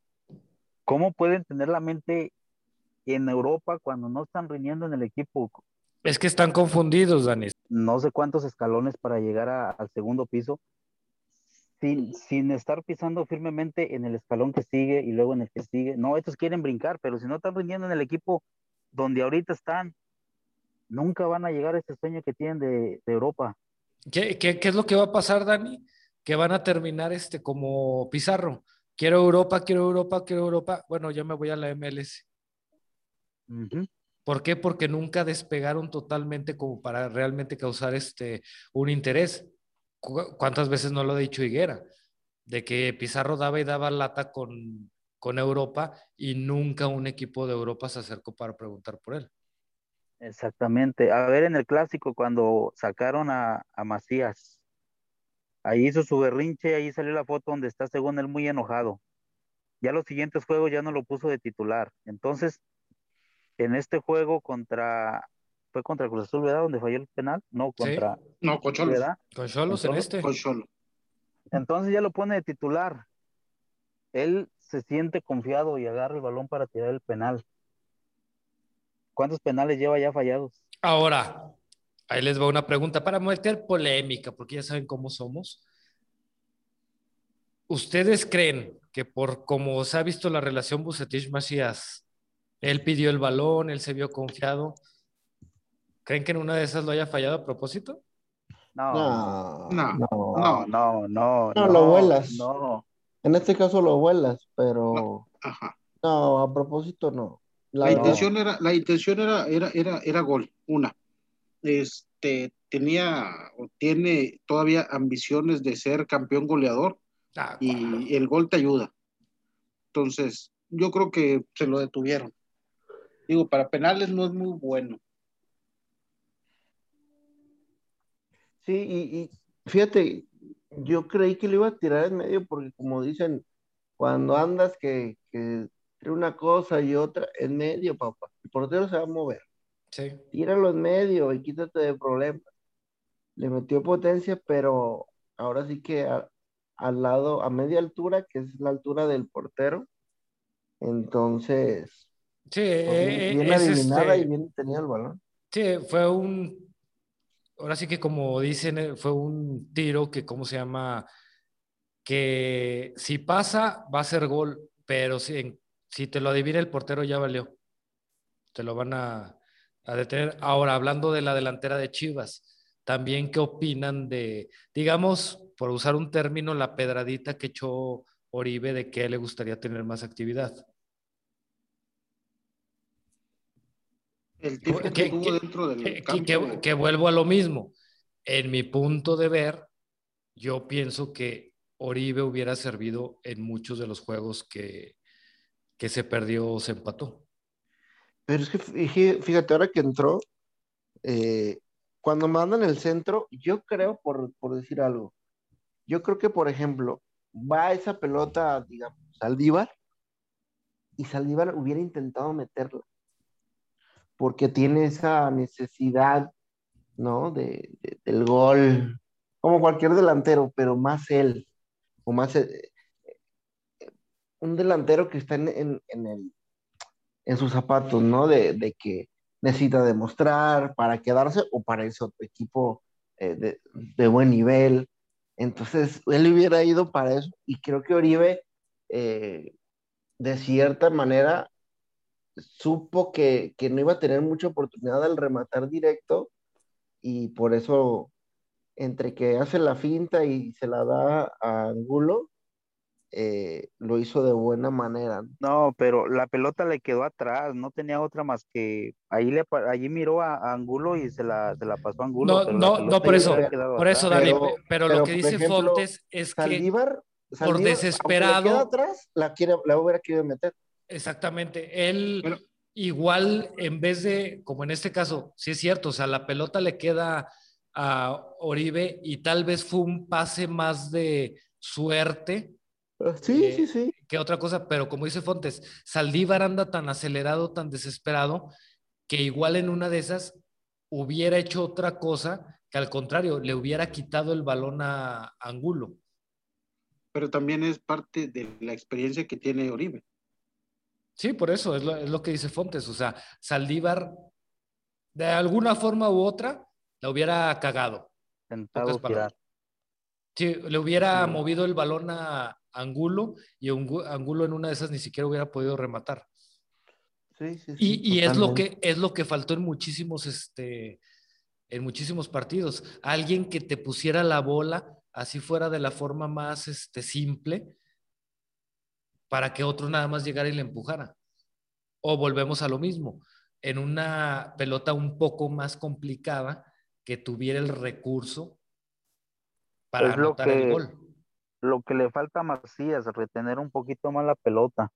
¿cómo pueden tener la mente en Europa cuando no están rindiendo en el equipo? Es que están confundidos, Dani. No sé cuántos escalones para llegar al segundo piso, sin, estar pisando firmemente en el escalón que sigue y luego en el que sigue. No, estos quieren brincar, pero si no están rindiendo en el equipo donde ahorita están, nunca van a llegar a este sueño que tienen de, Europa. ¿Qué, ¿Qué, qué, es lo que va a pasar, Dani? Que van a terminar este como Pizarro. Quiero Europa, quiero Europa, quiero Europa. Bueno, ya me voy a la MLS. ¿Por qué? Porque nunca despegaron totalmente como para realmente causar este un interés. ¿Cuántas veces no lo ha dicho Higuera? De que Pizarro daba y daba lata con, con Europa y nunca un equipo de Europa se acercó para preguntar por él. Exactamente. A ver, en el clásico, cuando sacaron a, a Macías, ahí hizo su berrinche, ahí salió la foto donde está, según él, muy enojado. Ya los siguientes juegos ya no lo puso de titular. Entonces, en este juego contra fue contra Cruz Azul, ¿verdad? Donde falló el penal. No, contra. No, con Cholos. Con Cholos en este. Con Cholos. Entonces ya lo pone de titular. Él se siente confiado y agarra el balón para tirar el penal. ¿Cuántos penales lleva ya fallados? Ahora, ahí les va una pregunta para meter polémica, porque ya saben cómo somos. ¿Ustedes creen que por como se ha visto la relación Bucetich-Macías, él pidió el balón, él se vio confiado, ¿Creen que en una de esas lo haya fallado a propósito? No, no, no, no, no, no, no, lo vuelas. No. En este caso lo vuelas, pero no, a propósito no. La, intención era, la intención era, era, era, era gol, una. Este tenía o tiene todavía ambiciones de ser campeón goleador ah, y el gol te ayuda. Entonces, yo creo que se lo detuvieron. Digo, para penales no es muy bueno. Sí, y, fíjate, yo creí que lo iba a tirar en medio porque como dicen, cuando andas que, que una cosa y otra, en medio, papá. El portero se va a mover. Sí. Tíralo en medio y quítate de problemas. Le metió potencia, pero ahora sí que al lado, a media altura, que es la altura del portero. Entonces, sí, pues, bien, adivinada este y bien tenía el balón. Sí, fue un ahora sí que como dicen, eh, fue un tiro que, ¿cómo se llama? Que si pasa, va a ser gol, pero si, si te lo adivina el portero, ya valió. Te lo van a, a detener. Ahora, hablando de la delantera de Chivas, también qué opinan de, digamos, por usar un término, la pedradita que echó Oribe de que le gustaría tener más actividad. El que, dentro del campo. Que, vuelvo a lo mismo. En mi punto de ver, yo pienso que Oribe hubiera servido en muchos de los juegos que, que se perdió o se empató. Pero es que fíjate, ahora que entró, eh, cuando mandan el centro, yo creo, por, por, decir algo, yo creo que, por ejemplo, va esa pelota, digamos, Saldívar, y Saldívar hubiera intentado meterla porque tiene esa necesidad, ¿no? De, del gol, como cualquier delantero, pero más él, o más eh, un delantero que está en, en, en sus zapatos, ¿no? De, que necesita demostrar para quedarse o para ese otro equipo eh, de, buen nivel. Entonces, él hubiera ido para eso y creo que Oribe, eh, de cierta manera, supo que, no iba a tener mucha oportunidad al rematar directo y por eso entre que hace la finta y se la da a Angulo, eh, lo hizo de buena manera. No, pero la pelota le quedó atrás, no tenía otra más que ahí le allí miró a, Angulo y se la, se la pasó a Angulo. No, no, no por eso, por eso, Dani, pero, lo que dice Fontes es que por desesperado. atrás, la, quiere, la hubiera querido meter. Exactamente. Él igual, en vez de, como en este caso, sí es cierto, o sea, la pelota le queda a Oribe y tal vez fue un pase más de suerte Ah, sí, sí, sí. Que otra cosa, pero como dice Fontes, Saldívar anda tan acelerado, tan desesperado, que igual en una de esas hubiera hecho otra cosa que al contrario, le hubiera quitado el balón a Angulo. Pero también es parte de la experiencia que tiene Oribe. Sí, por eso es lo, que dice Fontes. O sea, Saldívar, de alguna forma u otra, la hubiera cagado. Sí, le hubiera movido el balón a, Angulo y Angulo en una de esas ni siquiera hubiera podido rematar. Sí, sí, y, y es lo que es lo que faltó en muchísimos este en muchísimos partidos, alguien que te pusiera la bola así fuera de la forma más este simple para que otro nada más llegara y le empujara. O volvemos a lo mismo, en una pelota un poco más complicada que tuviera el recurso para anotar el gol lo que le falta a Macías, retener un poquito más la pelota.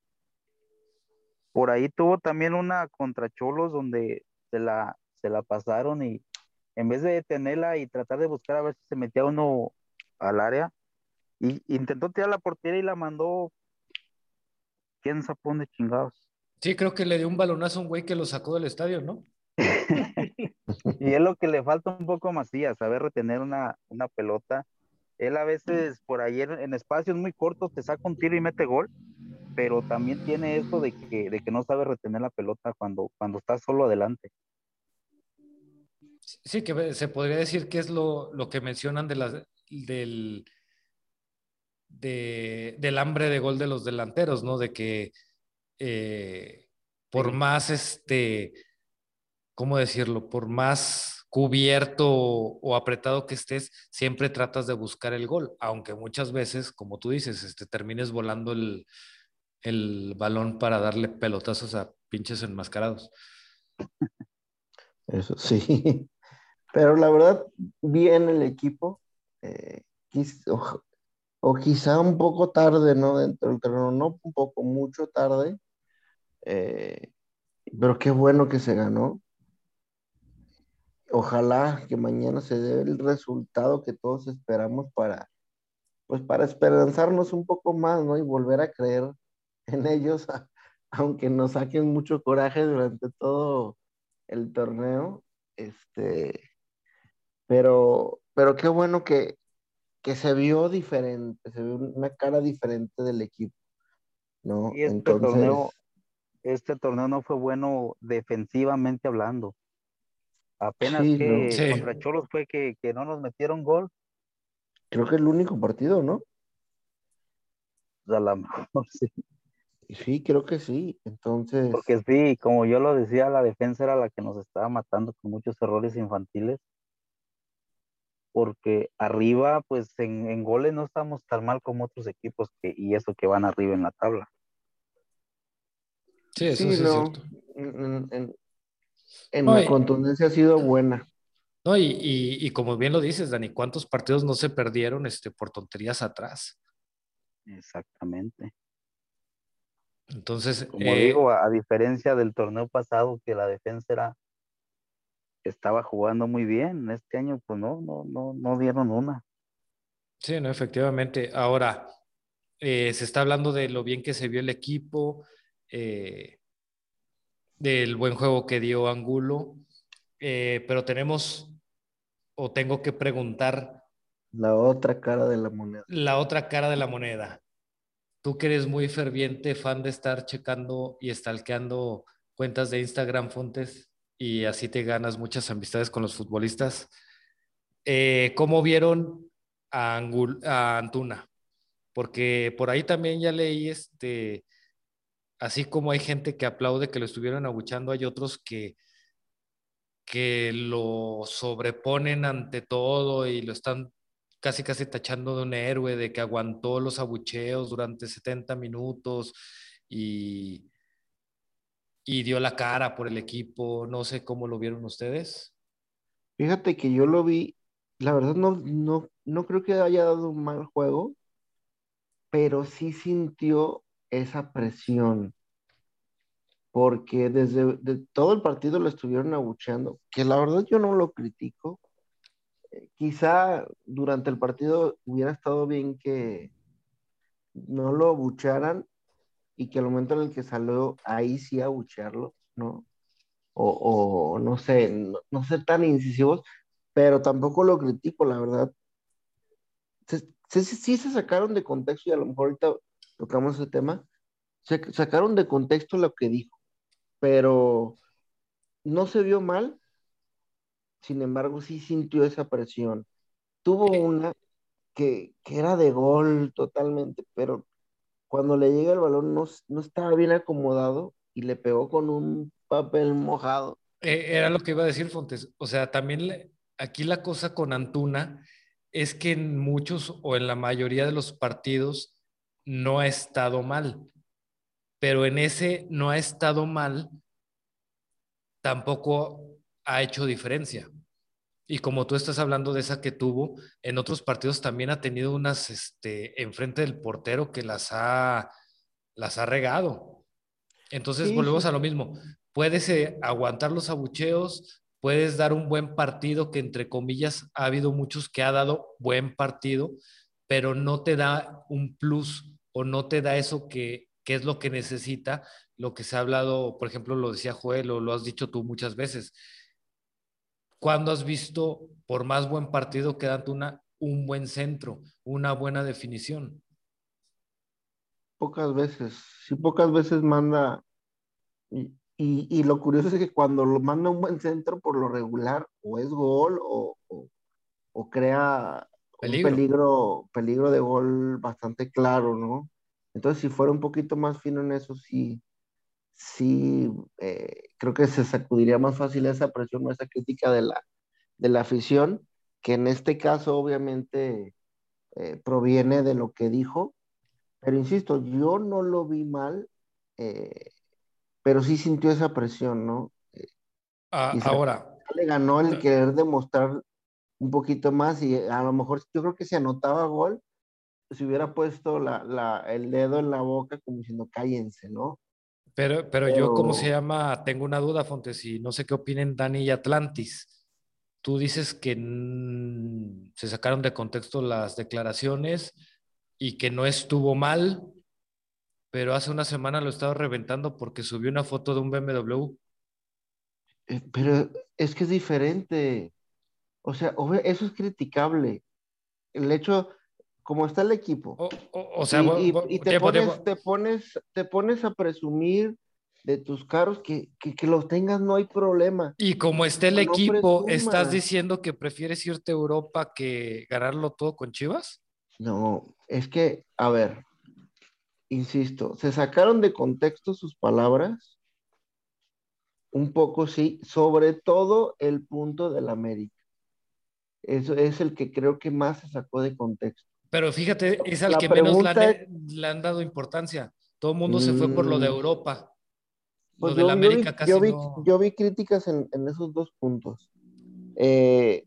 Por ahí tuvo también una contra Cholos donde se la, se la pasaron y en vez de detenerla y tratar de buscar a ver si se metía uno al área, y intentó tirar la portería y la mandó. ¿Quién se pone chingados? Sí, creo que le dio un balonazo a un güey que lo sacó del estadio, ¿no? y es lo que le falta un poco a Macías, saber retener una, una pelota él a veces por ahí en, espacios muy cortos te saca un tiro y mete gol, pero también tiene esto de que, de que no sabe retener la pelota cuando, cuando está solo adelante. Sí, que se podría decir que es lo, que mencionan de del, del hambre de gol de los delanteros, ¿no? De que eh, por más, este, ¿cómo decirlo? Por más cubierto o apretado que estés, siempre tratas de buscar el gol, aunque muchas veces, como tú dices, este, termines volando el, balón para darle pelotazos a pinches enmascarados. Eso sí, pero la verdad, bien el equipo, eh, o, quizá un poco tarde, ¿no? Dentro del terreno, no un poco, mucho tarde, eh, pero qué bueno que se ganó ojalá que mañana se dé el resultado que todos esperamos para, pues para esperanzarnos un poco más, ¿no? Y volver a creer en ellos, aunque nos saquen mucho coraje durante todo el torneo, este, pero, pero qué bueno que, que se vio diferente, se vio una cara diferente del equipo, ¿no? Y este torneo, este torneo no fue bueno defensivamente hablando. Apenas que contra Cholos fue que, no nos metieron gol. Creo que el único partido, ¿no? A lo mejor sí. Sí, creo que sí. Entonces. Porque sí, como yo lo decía, la defensa era la que nos estaba matando con muchos errores infantiles. Porque arriba, pues en, goles no estamos tan mal como otros equipos que, y eso que van arriba en la tabla. Sí, eso sí, es cierto en la contundencia ha sido buena. No, y, como bien lo dices, Dani, ¿cuántos partidos no se perdieron este, por tonterías atrás? Exactamente. Entonces, como eh, digo, a, diferencia del torneo pasado, que la defensa era, estaba jugando muy bien, este año, pues no, no, no, no dieron una. Sí, no, efectivamente. Ahora, eh, se está hablando de lo bien que se vio el equipo. Eh, del buen juego que dio Angulo, eh, pero tenemos o tengo que preguntar. La otra cara de la moneda. La otra cara de la moneda. Tú que eres muy ferviente fan de estar checando y stalkeando cuentas de Instagram, Fontes, y así te ganas muchas amistades con los futbolistas. Eh, ¿Cómo vieron a, Antuna? Porque por ahí también ya leí este, así como hay gente que aplaude que lo estuvieron aguchando, hay otros que, que lo sobreponen ante todo y lo están casi casi tachando de un héroe, de que aguantó los abucheos durante 70 minutos y, y dio la cara por el equipo. No sé cómo lo vieron ustedes. Fíjate que yo lo vi, la verdad no, no, no creo que haya dado un mal juego, pero sí sintió esa presión, porque desde todo el partido lo estuvieron abucheando, que la verdad yo no lo critico, quizá durante el partido hubiera estado bien que no lo abucharan y que al momento en el que salió ahí sí abuchearlo, ¿no? O, no sé, no, ser tan incisivos, pero tampoco lo critico, la verdad. Sí, sí, se sacaron de contexto y a lo mejor ahorita tocamos ese tema, se sacaron de contexto lo que dijo, pero no se vio mal, sin embargo, sí sintió esa presión. Tuvo una que, era de gol totalmente, pero cuando le llega el balón no, no estaba bien acomodado y le pegó con un papel mojado. Eh, era lo que iba a decir Fontes. O sea, también aquí la cosa con Antuna es que en muchos o en la mayoría de los partidos no ha estado mal, pero en ese no ha estado mal, tampoco ha hecho diferencia. Y como tú estás hablando de esa que tuvo, en otros partidos también ha tenido unas este, enfrente del portero que las ha, las ha regado. Entonces volvemos a lo mismo. Puedes eh, aguantar los abucheos, puedes dar un buen partido, que entre comillas ha habido muchos que ha dado buen partido, pero no te da un plus o no te da eso que, que es lo que necesita, lo que se ha hablado, por ejemplo, lo decía Joel o lo has dicho tú muchas veces. ¿Cuándo has visto, por más buen partido que Antuna, un buen centro, una buena definición? Pocas veces, sí, pocas veces manda. Y, y, lo curioso es que cuando lo manda un buen centro, por lo regular, o es gol o, o, crea peligro. un peligro, peligro de gol bastante claro, ¿no? Entonces, si fuera un poquito más fino en eso, sí, sí, eh, creo que se sacudiría más fácil esa presión o esa crítica de la, de la afición, que en este caso obviamente eh, proviene de lo que dijo, pero insisto, yo no lo vi mal, eh, pero sí sintió esa presión, ¿no? Ah, ahora. Le ganó el querer demostrar un poquito más y a lo mejor yo creo que si anotaba gol, si hubiera puesto la, el dedo en la boca como diciendo cállense, ¿no? Pero, pero, yo, ¿cómo se llama? Tengo una duda, Fontes, y no sé qué opinen Dani y Atlantis. Tú dices que se sacaron de contexto las declaraciones y que no estuvo mal, pero hace una semana lo estaba reventando porque subió una foto de un BMW. Eh, pero es que es diferente. O sea, eso es criticable. El hecho, como está el equipo. O, sea, y, te, pones, te, pones, te, pones, a presumir de tus carros que, que, los tengas, no hay problema. Y como está el equipo, ¿estás diciendo que prefieres irte a Europa que ganarlo todo con Chivas? No, es que, a ver, insisto, se sacaron de contexto sus palabras, un poco sí, sobre todo el punto del América. Eso es el que creo que más se sacó de contexto. Pero fíjate, es al que menos le han, dado importancia. Todo el mundo se fue por lo de mm. Europa. Pues lo de América casi yo vi, yo vi críticas en, esos dos puntos. Eh,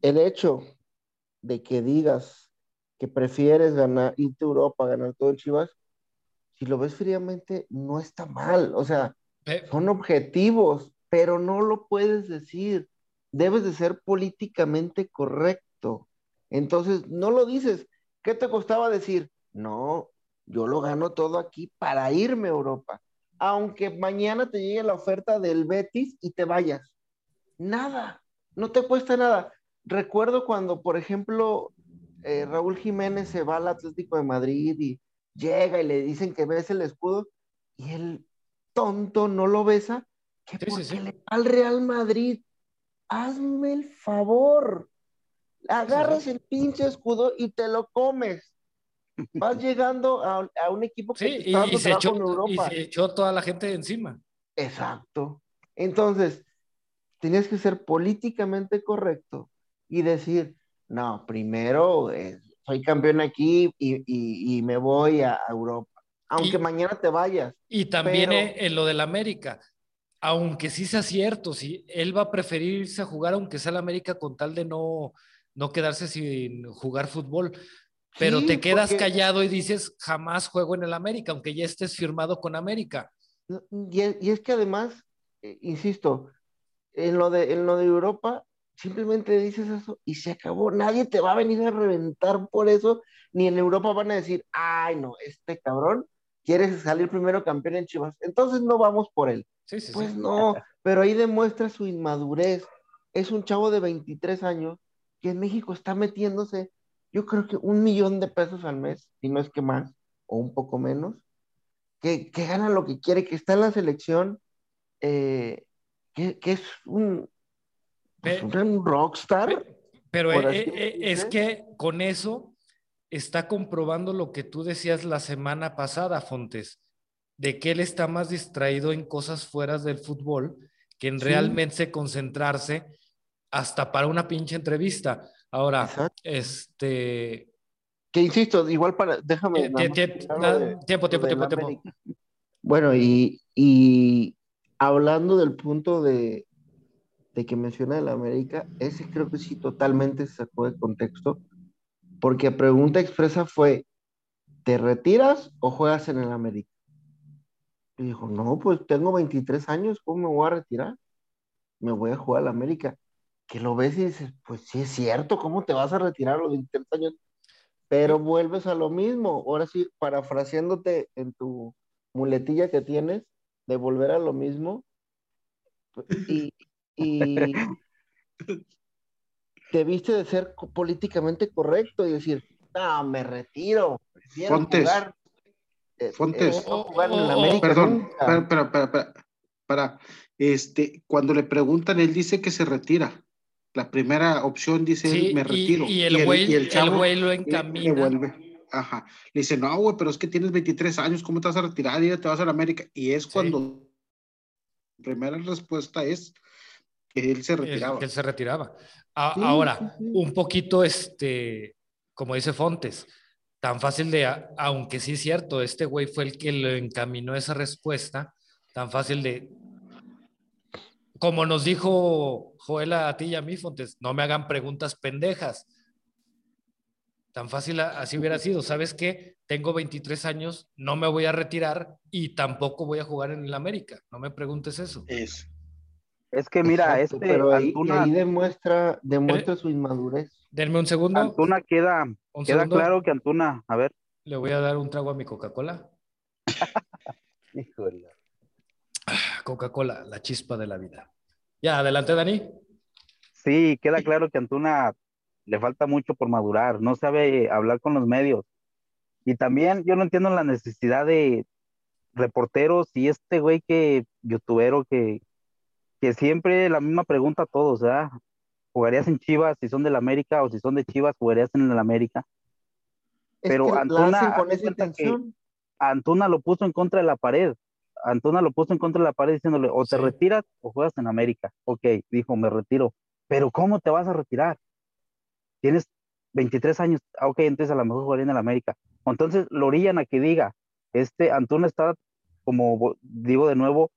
el hecho de que digas que prefieres ganar, irte a Europa, ganar todo el Chivas, si lo ves fríamente, no está mal. O sea, son objetivos, pero no lo puedes decir. Debes de ser políticamente correcto. Entonces, no lo dices. ¿Qué te costaba decir? No, yo lo gano todo aquí para irme a Europa. Aunque mañana te llegue la oferta del Betis y te vayas. Nada, no te cuesta nada. Recuerdo cuando, por ejemplo, eh, Raúl Jiménez se va al Atlético de Madrid y llega y le dicen que besa el escudo y el tonto no lo besa, que porque le va al Real Madrid. Hazme el favor agarras el pinche escudo y te lo comes. Vas llegando a, un equipo que sí, y, se echó, y se echó toda la gente encima. Exacto. Entonces, tenías que ser políticamente correcto y decir, No, primero eh, soy campeón aquí y, me voy a Europa. Aunque mañana te vayas. Y también en lo del América, aunque sí sea cierto, sí, él va a preferir irse a jugar aunque sea el América con tal de no, no quedarse sin jugar fútbol. Pero te quedas callado y dices, jamás juego en el América, aunque ya estés firmado con América. Y, es que además, insisto, en lo, de, en lo de Europa, simplemente dices eso y se acabó. Nadie te va a venir a reventar por eso, ni en Europa van a decir, ay, no, este cabrón quiere salir primero campeón en Chivas, entonces no vamos por él. pues no, pero ahí demuestra su inmadurez. Es un chavo de 23 años que en México está metiéndose, yo creo que un millón de pesos al mes, si no es que más, o un poco menos, que, gana lo que quiere, que está en la selección, eh, que, es un, pues, un rockstar. Pero eh, eh, es que con eso está comprobando lo que tú decías la semana pasada, Fontes, de que él está más distraído en cosas fuera del fútbol que en realmente concentrarse hasta para una pinche entrevista. Ahora, este... Que insisto, igual para, déjame... tiempo, tiempo, tiempo, tiempo. Bueno, y, y hablando del punto de, de que menciona el América, ese creo que sí totalmente se sacó de contexto, porque pregunta expresa fue, ¿te retiras o juegas en el América? Y dijo, no, pues tengo 23 años, ¿cómo me voy a retirar? Me voy a jugar al América que lo ves y dices, pues sí es cierto, ¿cómo te vas a retirar a los 23 años? Pero vuelves a lo mismo. Ahora sí, parafraseándote en tu muletilla que tienes de volver a lo mismo. Y, y te viste de ser políticamente correcto y decir, no, me retiro, Fontes. jugar. Eh, Fontes. Eh, jugar en la América Perdón, para, para, para, para, este, cuando le preguntan, él dice que se retira la primera opción dice, me retiro. Y, el güey el, lo encamina. vuelve. Ajá. Le dice, no, güey, pero es que tienes 23 años, ¿cómo te vas a retirar? Y te vas a la América. Y es cuando la primera respuesta es que él se retiraba. Que él se retiraba. ahora, un poquito, este, como dice Fontes, tan fácil de, aunque sí es cierto, este güey fue el que lo encaminó esa respuesta, tan fácil de, como nos dijo Joel a ti y a mí, Fontes, no me hagan preguntas pendejas. Tan fácil así hubiera sido. ¿Sabes qué? Tengo 23 años, no me voy a retirar y tampoco voy a jugar en el América. No me preguntes eso. Es, es que mira, este pero ahí, demuestra, demuestra su inmadurez. Denme un segundo. Antuna queda, queda claro que Antuna, a ver. Le voy a dar un trago a mi Coca-Cola. Híjole. Coca-Cola, la chispa de la vida. Ya, adelante, Dani. Sí, queda claro que Antuna le falta mucho por madurar, no sabe hablar con los medios. Y también yo no entiendo la necesidad de reporteros y este güey que, youtubero, que, que siempre la misma pregunta a todos, ¿verdad? ¿Jugarías en Chivas si son del América o si son de Chivas, jugarías en el América? Pero Antuna, Antuna lo puso en contra de la pared. Antuna lo puso en contra de la pared diciéndole, o te retiras o juegas en América. Ok, dijo, me retiro. Pero ¿cómo te vas a retirar? Tienes 23 años. Ah, ok, entonces a lo mejor jugaría en el América. Entonces lo orillan a que diga, este Antuna está, como digo de nuevo,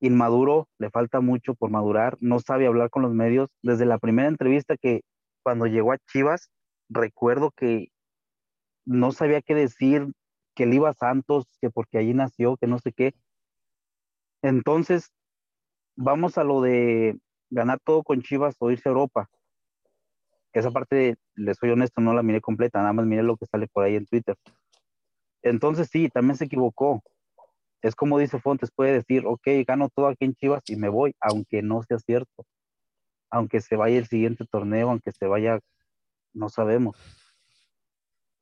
inmaduro, le falta mucho por madurar, no sabe hablar con los medios. Desde la primera entrevista que cuando llegó a Chivas, recuerdo que no sabía qué decir, que él iba Santos, que porque allí nació, que no sé qué. Entonces, vamos a lo de ganar todo con Chivas o irse a Europa. Esa parte, les soy honesto, no la miré completa, nada más miré lo que sale por ahí en Twitter. Entonces sí, también se equivocó. Es como dice Fontes, puede decir, ok, gano todo aquí en Chivas y me voy, aunque no sea cierto. Aunque se vaya el siguiente torneo, aunque se vaya, no sabemos.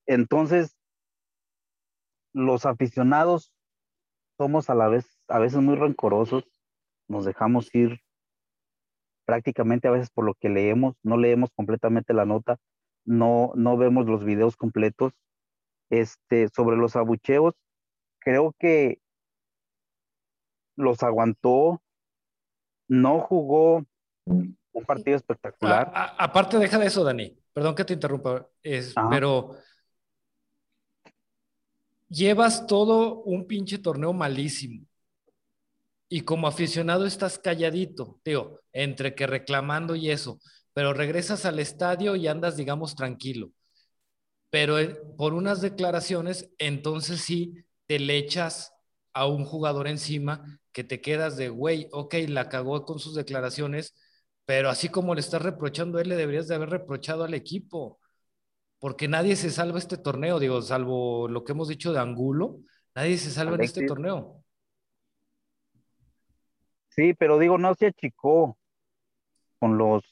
Entonces, los aficionados somos a la vez, a veces muy rencorosos, nos dejamos ir prácticamente a veces por lo que leemos, no leemos completamente la nota, no, no vemos los videos completos. Este, sobre los abucheos, creo que los aguantó, no jugó Un partido espectacular. aparte, deja de eso, Dani. Perdón que te interrumpa, es, pero llevas todo un pinche torneo malísimo. Y como aficionado estás calladito, digo, entre que reclamando y eso, pero regresas al estadio y andas, digamos, tranquilo. Pero eh, por unas declaraciones, entonces sí te le echas a un jugador encima que te quedas de, güey, ok, la cagó con sus declaraciones, pero así como le estás reprochando a él, le deberías de haber reprochado al equipo, porque nadie se salva este torneo, digo, salvo lo que hemos dicho de Angulo, nadie se salva en este torneo. Sí, pero digo, no se achicó con los,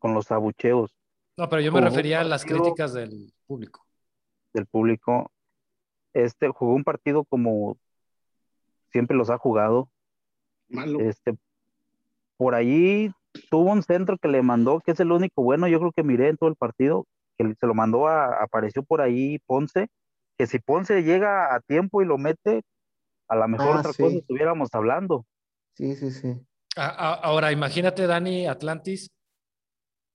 con los abucheos. No, pero yo me refería a las críticas del público. Del público. Este jugó un partido como siempre los ha jugado. Malo. Este, por ahí tuvo un centro que le mandó, que es el único bueno, yo creo que miré en todo el partido, que se lo mandó a, apareció por ahí Ponce, que si Ponce llega a tiempo y lo mete, a lo mejor ah, otra cosa estuviéramos hablando. Sí, sí, sí. ahora, imagínate, Dani Atlantis,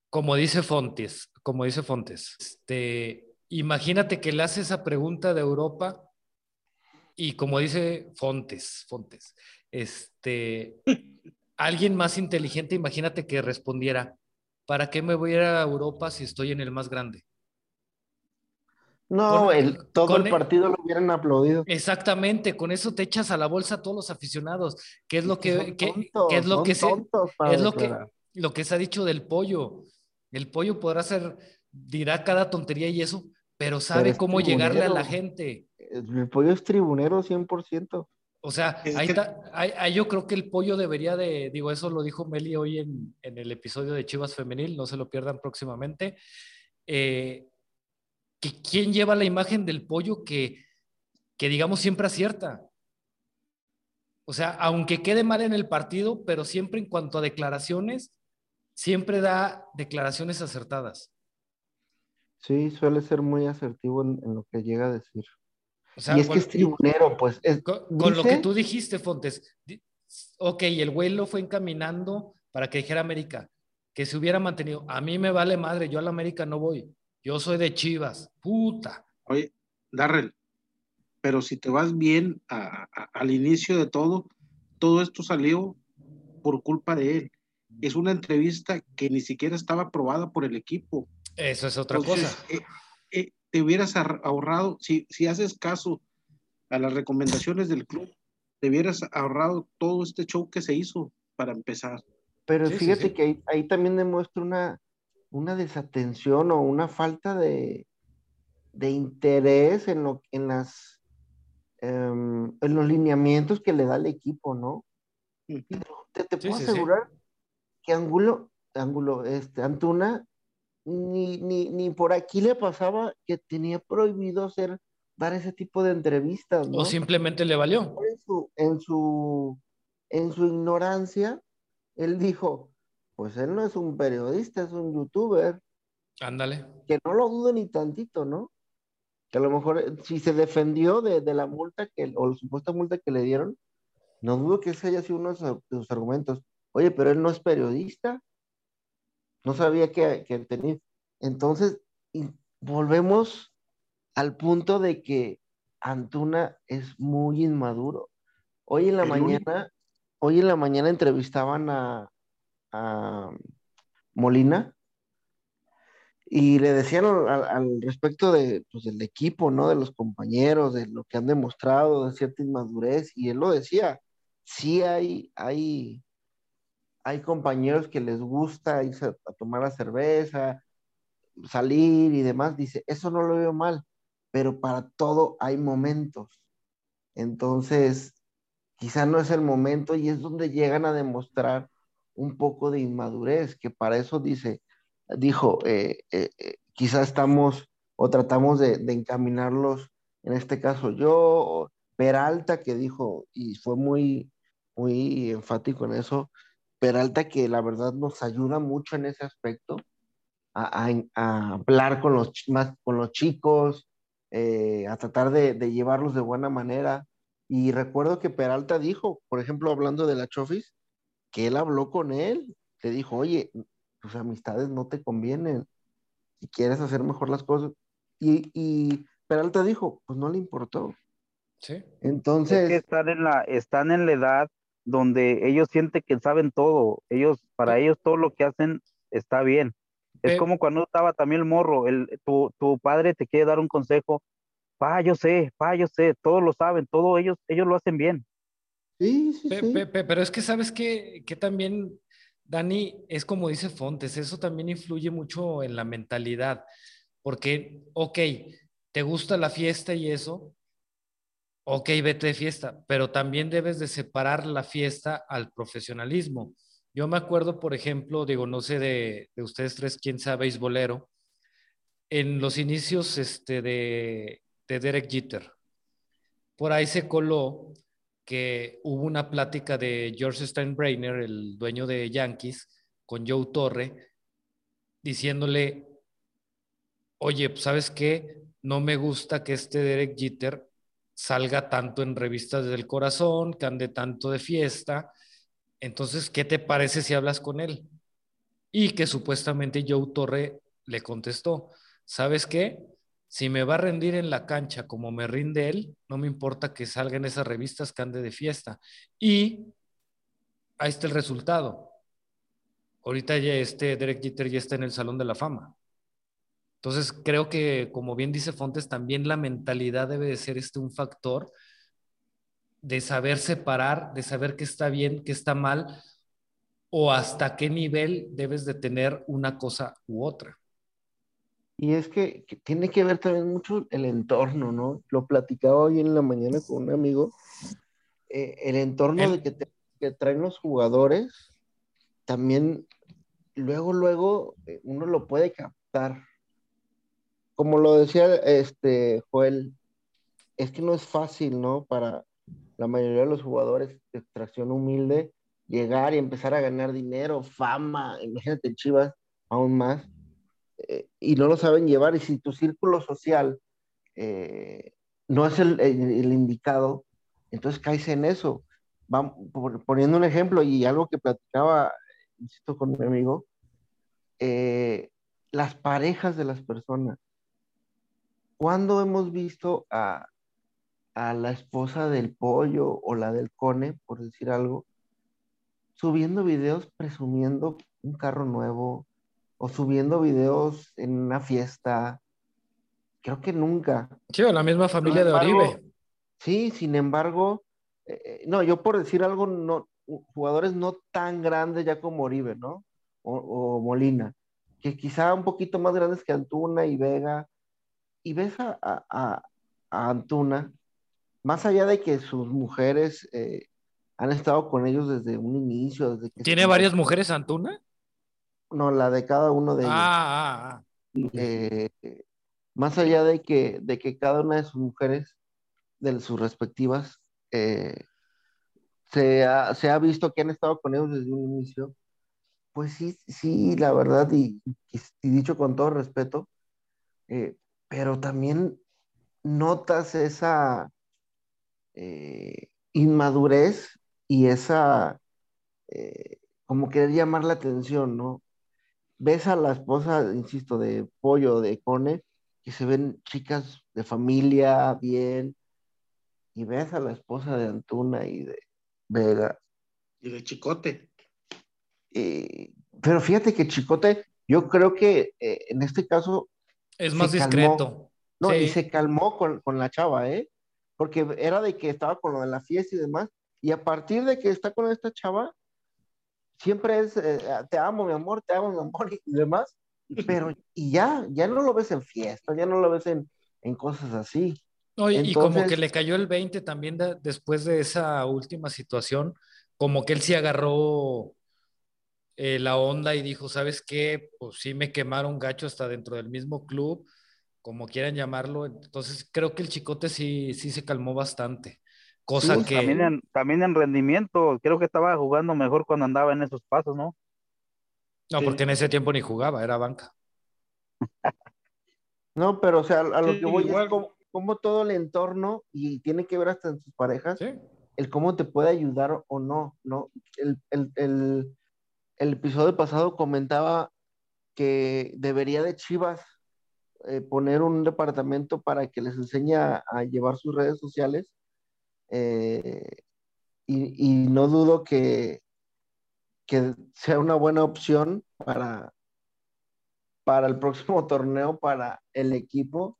como dice Fontes, como dice Fontes, este, imagínate que le hace esa pregunta de Europa y como dice Fontes, Fontes, este, alguien más inteligente, imagínate que respondiera, ¿para qué me voy a ir a Europa si estoy en el más grande? No, el, todo el partido lo hubieran aplaudido. Exactamente, con eso te echas a la bolsa a todos los aficionados, ¿Qué es lo que, es lo que se, es lo que, lo que se ha dicho del pollo. El pollo podrá ser, dirá cada tontería y eso, pero sabe cómo llegarle a la gente. El pollo es tribunero 100%. O sea, ahí, yo creo que el pollo debería de, digo, eso lo dijo Meli hoy en, el episodio de Chivas Femenil, no se lo pierdan próximamente. Eh, que quién lleva la imagen del pollo que, que digamos siempre acierta. O sea, aunque quede mal en el partido, pero siempre en cuanto a declaraciones, siempre da declaraciones acertadas. Sí, suele ser muy asertivo en lo que llega a decir y es que es tribunero, pues. con, lo que tú dijiste, Fontes, ok, el güey lo fue encaminando para que dijera América, que se hubiera mantenido. A mí me vale madre, yo a la América no voy. Yo soy de Chivas, puta. Oye, Darrell, pero si te vas bien al inicio de todo, todo esto salió por culpa de él. Es una entrevista que ni siquiera estaba aprobada por el equipo. Eso es otra cosa. Eh, eh, te hubieras ahorrado, si, si haces caso a las recomendaciones del club, te hubieras ahorrado todo este show que se hizo para empezar. Pero fíjate que ahí, también demuestra una, una desatención o una falta de, de interés en, lo, en, las, em, en los lineamientos que le da el equipo, ¿no? Te, te puedo asegurar que Angulo, Angulo, este, Antuna ni, ni, ni por aquí le pasaba que tenía prohibido hacer, dar ese tipo de entrevistas, ¿no? O simplemente le valió. En su, en su, en su ignorancia, él dijo, pues él no es un periodista, es un youtuber. Ándale. Que no lo dudo ni tantito, ¿no? Que a lo mejor eh, si se defendió de, de la multa que, o la supuesta multa que le dieron, no dudo que ese haya sido uno de sus argumentos. Oye, pero él no es periodista. No sabía que, que tenía. Entonces, volvemos al punto de que Antuna es muy inmaduro. Hoy en la mañana, hoy en la mañana entrevistaban a, Molina y le decían al, respecto de, pues, del equipo, ¿no? De los compañeros, de lo que han demostrado, de cierta inmadurez, y él lo decía, sí hay, hay, hay compañeros que les gusta irse a, tomar la cerveza, salir y demás, dice, eso no lo veo mal, pero para todo hay momentos. Entonces, quizá no es el momento y es donde llegan a demostrar un poco de inmadurez, que para eso dice, dijo, eh, eh, eh, quizá estamos o tratamos de, de, encaminarlos, en este caso yo, Peralta, que dijo, y fue muy, muy enfático en eso, Peralta que la verdad nos ayuda mucho en ese aspecto, a, hablar con los, más, con los chicos, eh, a tratar de, llevarlos de buena manera. Y recuerdo que Peralta dijo, por ejemplo, hablando de la Chofis, que él habló con él, te dijo, oye, tus amistades no te convienen, si quieres hacer mejor las cosas. Y, y Peralta dijo, pues no le importó. Sí. Entonces. están en la, están en la edad donde ellos sienten que saben todo. Ellos, para ellos todo lo que hacen está bien. Es como cuando estaba también el morro, el, tu, tu, padre te quiere dar un consejo, pa, yo sé, pa, yo sé, todos lo saben, todos ellos, ellos lo hacen bien. Sí, sí, sí. pero es que sabes que, que también, Dani, es como dice Fontes, eso también influye mucho en la mentalidad, porque, ok, te gusta la fiesta y eso, ok, vete de fiesta, pero también debes de separar la fiesta al profesionalismo. Yo me acuerdo, por ejemplo, digo, no sé de, ustedes tres quién sabe bolero, en los inicios este, de, de Derek Jeter. Por ahí se coló que hubo una plática de George Steinbrenner, el dueño de Yankees, con Joe Torre, diciéndole, oye, pues, ¿sabes qué? No me gusta que este Derek Jeter salga tanto en revistas del corazón, que ande tanto de fiesta. Entonces, ¿qué te parece si hablas con él? Y que supuestamente Joe Torre le contestó, ¿sabes qué? Si me va a rendir en la cancha como me rinde él, no me importa que salga en esas revistas que ande de fiesta. Y ahí está el resultado. Ahorita ya este Derek Jeter ya está en el Salón de la Fama. Entonces, creo que, como bien dice Fontes, también la mentalidad debe de ser este un factor de saber separar, de saber qué está bien, qué está mal, o hasta qué nivel debes de tener una cosa u otra. Y es que, tiene que ver también mucho el entorno, ¿no? Lo platicaba hoy en la mañana con un amigo. Eh, el entorno de que, que traen los jugadores, también luego, luego eh, uno lo puede captar como lo decía este Joel, es que no es fácil, ¿no? Para la mayoría de los jugadores de extracción humilde llegar y empezar a ganar dinero, fama, imagínate Chivas aún más, eh, y no lo saben llevar. Y si tu círculo social eh, no es el, indicado, entonces caes en eso. Vamos, poniendo un ejemplo y algo que platicaba, insisto, con mi amigo, eh, las parejas de las personas ¿Cuándo hemos visto a, la esposa del pollo o la del cone, por decir algo, subiendo videos presumiendo un carro nuevo o subiendo videos en una fiesta? Creo que nunca. Sí, la misma familia de Oribe. Sí, sin embargo, eh, eh, no, yo por decir algo, no, jugadores no tan grandes ya como Oribe, ¿no? O, o, Molina, que quizá un poquito más grandes que Antuna y Vega, y ves a, Antuna, más allá de que sus mujeres eh, han estado con ellos desde un inicio. Desde que ¿Tiene varias mujeres Antuna? No, la de cada uno de ellos. Ah, ah, ah. Eh, más allá de que, de que cada una de sus mujeres, de sus respectivas, eh, se, ha, visto que han estado con ellos desde un inicio, pues sí, sí, la verdad, y, dicho con todo respeto, pero también notas esa eh, inmadurez y esa, eh, como querer llamar la atención, ¿no? Ves a la esposa, insisto, de Pollo, de Cone, que se ven chicas de familia, bien, y ves a la esposa de Antuna y de Vega. Y de Chicote. Eh, pero fíjate que Chicote, yo creo que en este caso es más discreto. No, y se calmó con, la chava, ¿eh? Porque era de que estaba con lo de la fiesta y demás. Y a partir de que está con esta chava, siempre es, eh, te amo, mi amor, te amo, mi amor, y demás. Pero, y ya, ya no lo ves en fiesta, ya no lo ves en, cosas así. y como que le cayó el 20 también después de esa última situación, como que él sí agarró eh, la onda y dijo, ¿sabes qué? Pues sí me quemaron gacho hasta dentro del mismo club, como quieran llamarlo. Entonces creo que el chicote sí, sí se calmó bastante. Cosa que... También en, también en rendimiento, creo que estaba jugando mejor cuando andaba en esos pasos, ¿no? No, porque en ese tiempo ni jugaba, era banca. no, pero o sea, a lo que voy es como, todo el entorno, y tiene que ver hasta en sus parejas, el cómo te puede ayudar o no, ¿no? el, el episodio pasado comentaba que debería de Chivas eh, poner un departamento para que les enseñe a, llevar sus redes sociales. Eh, y, no dudo que, que sea una buena opción para, para el próximo torneo, para el equipo,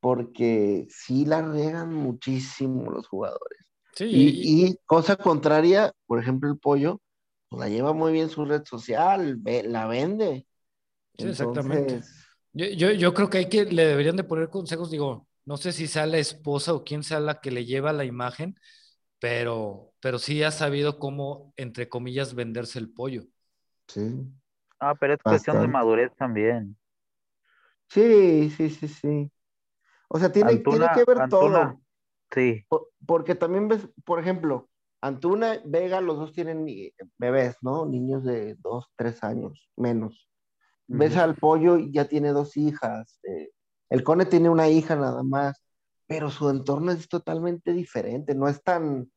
porque sí la regan muchísimo los jugadores. y, cosa contraria, por ejemplo, el pollo, pues la lleva muy bien su red social, la vende. Sí, exactamente. Yo, yo, creo que hay que, le deberían de poner consejos, digo, no sé si sea la esposa o quién sea la que le lleva la imagen, pero, pero sí ha sabido cómo, entre comillas, venderse el pollo. Sí. Ah, pero es cuestión de madurez también. Sí, sí, sí, sí. O sea, tiene, tiene que ver todo. Sí. porque también ves, por ejemplo, Antuna, Vega, los dos tienen bebés, ¿no? Niños de dos, tres años, menos. Ves al pollo y ya tiene dos hijas. Eh, el Cone tiene una hija nada más, pero su entorno es totalmente diferente. No es tan,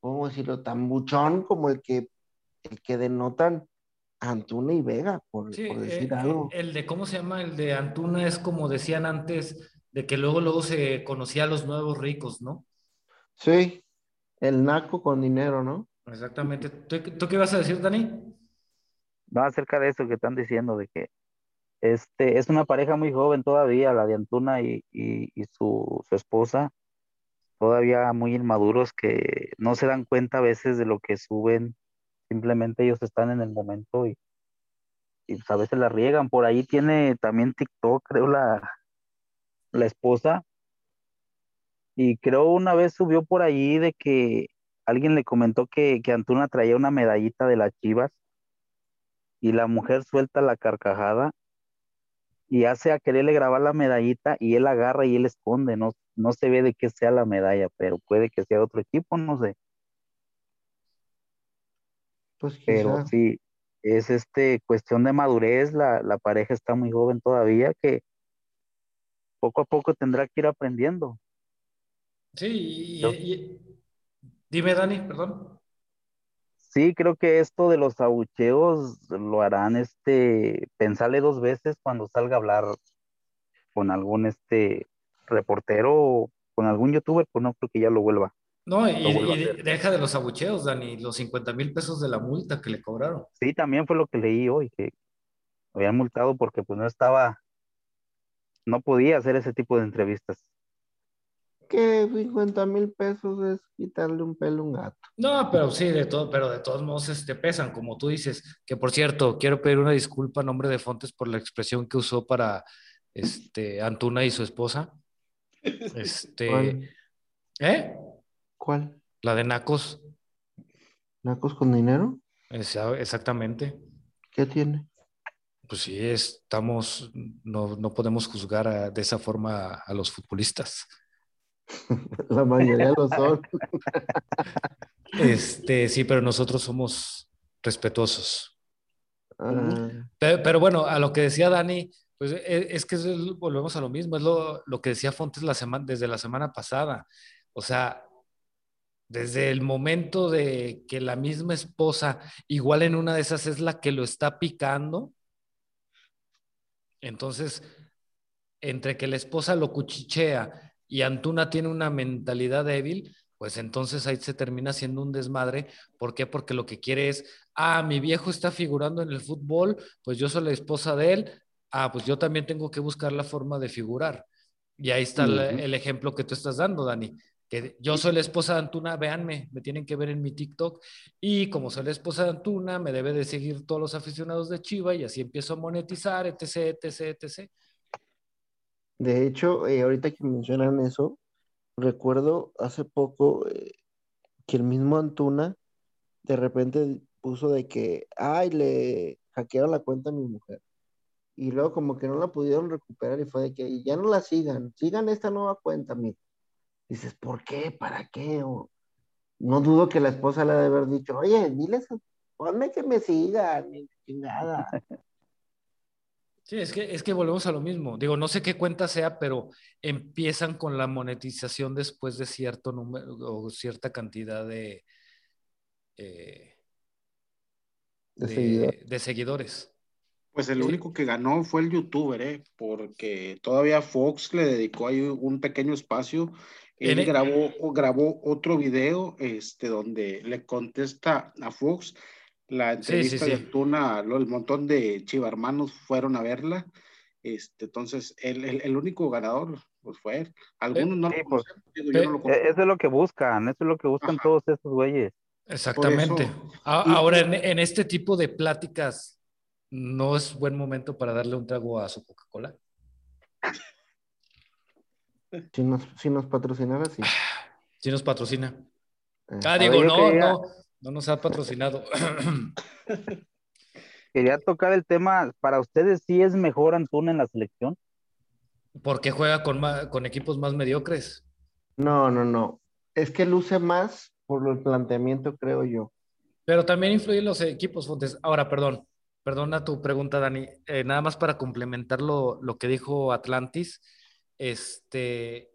¿cómo decirlo?, tan buchón como el que, el que denotan Antuna y Vega, por, decir eh, algo. El de, ¿cómo se llama? El de Antuna es como decían antes, de que luego, luego se conocía a los nuevos ricos, ¿no? Sí, el naco con dinero, ¿no? Exactamente. ¿Tú, qué vas a decir, Dani? No, acerca de eso que están diciendo, de que este es una pareja muy joven todavía, la de Antuna y, su, su, esposa, todavía muy inmaduros que no se dan cuenta a veces de lo que suben Simplemente ellos están en el momento y, y pues, a veces la riegan. Por ahí tiene también TikTok, creo, la, la esposa. Y creo una vez subió por ahí de que alguien le comentó que, que Antuna traía una medallita de las chivas y la mujer suelta la carcajada y hace a quererle grabar la medallita y él agarra y él esconde, no, no se ve de qué sea la medalla, pero puede que sea otro equipo, no sé. Pues Pero sí, es este cuestión de madurez, la, pareja está muy joven todavía, que poco a poco tendrá que ir aprendiendo. Sí, y, dime Dani, perdón. Sí, creo que esto de los abucheos lo harán este pensarle dos veces cuando salga a hablar con algún este reportero o con algún youtuber, pues no creo que ya lo vuelva. No, y, deja de los abucheos, Dani, los 50 mil pesos de la multa que le cobraron. Sí, también fue lo que leí hoy, que habían multado porque pues no estaba, no podía hacer ese tipo de entrevistas. Que 50 mil pesos es quitarle un pelo a un gato. No, pero sí, de todo, pero de todos modos este, pesan, como tú dices. Que por cierto, quiero pedir una disculpa a nombre de Fontes por la expresión que usó para este, Antuna y su esposa. Este, ¿eh? ¿Cuál? La de Nacos. ¿Nacos con dinero? exactamente. ¿Qué tiene? Pues sí, estamos, no, no podemos juzgar de esa forma a los futbolistas. La mayoría lo son. Este, sí, pero nosotros somos respetuosos. Ah. Pero, bueno, a lo que decía Dani, pues e, es, que volvemos a lo mismo, es lo, lo que decía Fontes la semana, desde la semana pasada. O sea, desde el momento de que la misma esposa, igual en una de esas es la que lo está picando, entonces, entre que la esposa lo cuchichea y Antuna tiene una mentalidad débil, pues entonces ahí se termina siendo un desmadre. ¿Por qué? Porque lo que quiere es, ah, mi viejo está figurando en el fútbol, pues yo soy la esposa de él, ah, pues yo también tengo que buscar la forma de figurar. Y ahí está el ejemplo que tú estás dando, Dani que yo soy la esposa de Antuna, véanme, me tienen que ver en mi TikTok y como soy la esposa de Antuna, me debe de seguir todos los aficionados de Chiva y así empiezo a monetizar, etc, etc, etc. De hecho, eh, ahorita que mencionan eso, recuerdo hace poco eh, que el mismo Antuna de repente puso de que, ay, le hackearon la cuenta a mi mujer. Y luego como que no la pudieron recuperar y fue de que ya no la sigan, sigan esta nueva cuenta, mira dices, ¿por qué? ¿Para qué? no dudo que la esposa le ha de haber dicho, oye, diles, ponme que me sigan, chingada. Sí, es que, es que volvemos a lo mismo. Digo, no sé qué cuenta sea, pero empiezan con la monetización después de cierto número o cierta cantidad de, eh, de, seguidores. Pues el único que ganó fue el youtuber, ¿eh? porque todavía Fox le dedicó ahí un pequeño espacio. Él grabó, grabó otro video este, donde le contesta a Fox la entrevista de Tuna, el montón de chivarmanos fueron a verla. Este, entonces, el, el, único ganador pues fue él. Algunos no, lo pues, Eso es lo que buscan, eso es lo que buscan todos estos güeyes. Exactamente. Ahora, en, en, este tipo de pláticas, ¿no es buen momento para darle un trago a su Coca-Cola? Si nos, si nos patrocinara, sí. Si nos patrocina. Eh, ah, digo, no, no, no nos ha patrocinado. quería tocar el tema, para ustedes sí es mejor Antuna en la selección. Porque juega con, con equipos más mediocres. No, no, no. Es que luce más por el planteamiento, creo yo. Pero también influyen los equipos, Fontes. Ahora, perdón, perdona tu pregunta, Dani. Eh, nada más para complementar lo, lo, que dijo Atlantis. Este,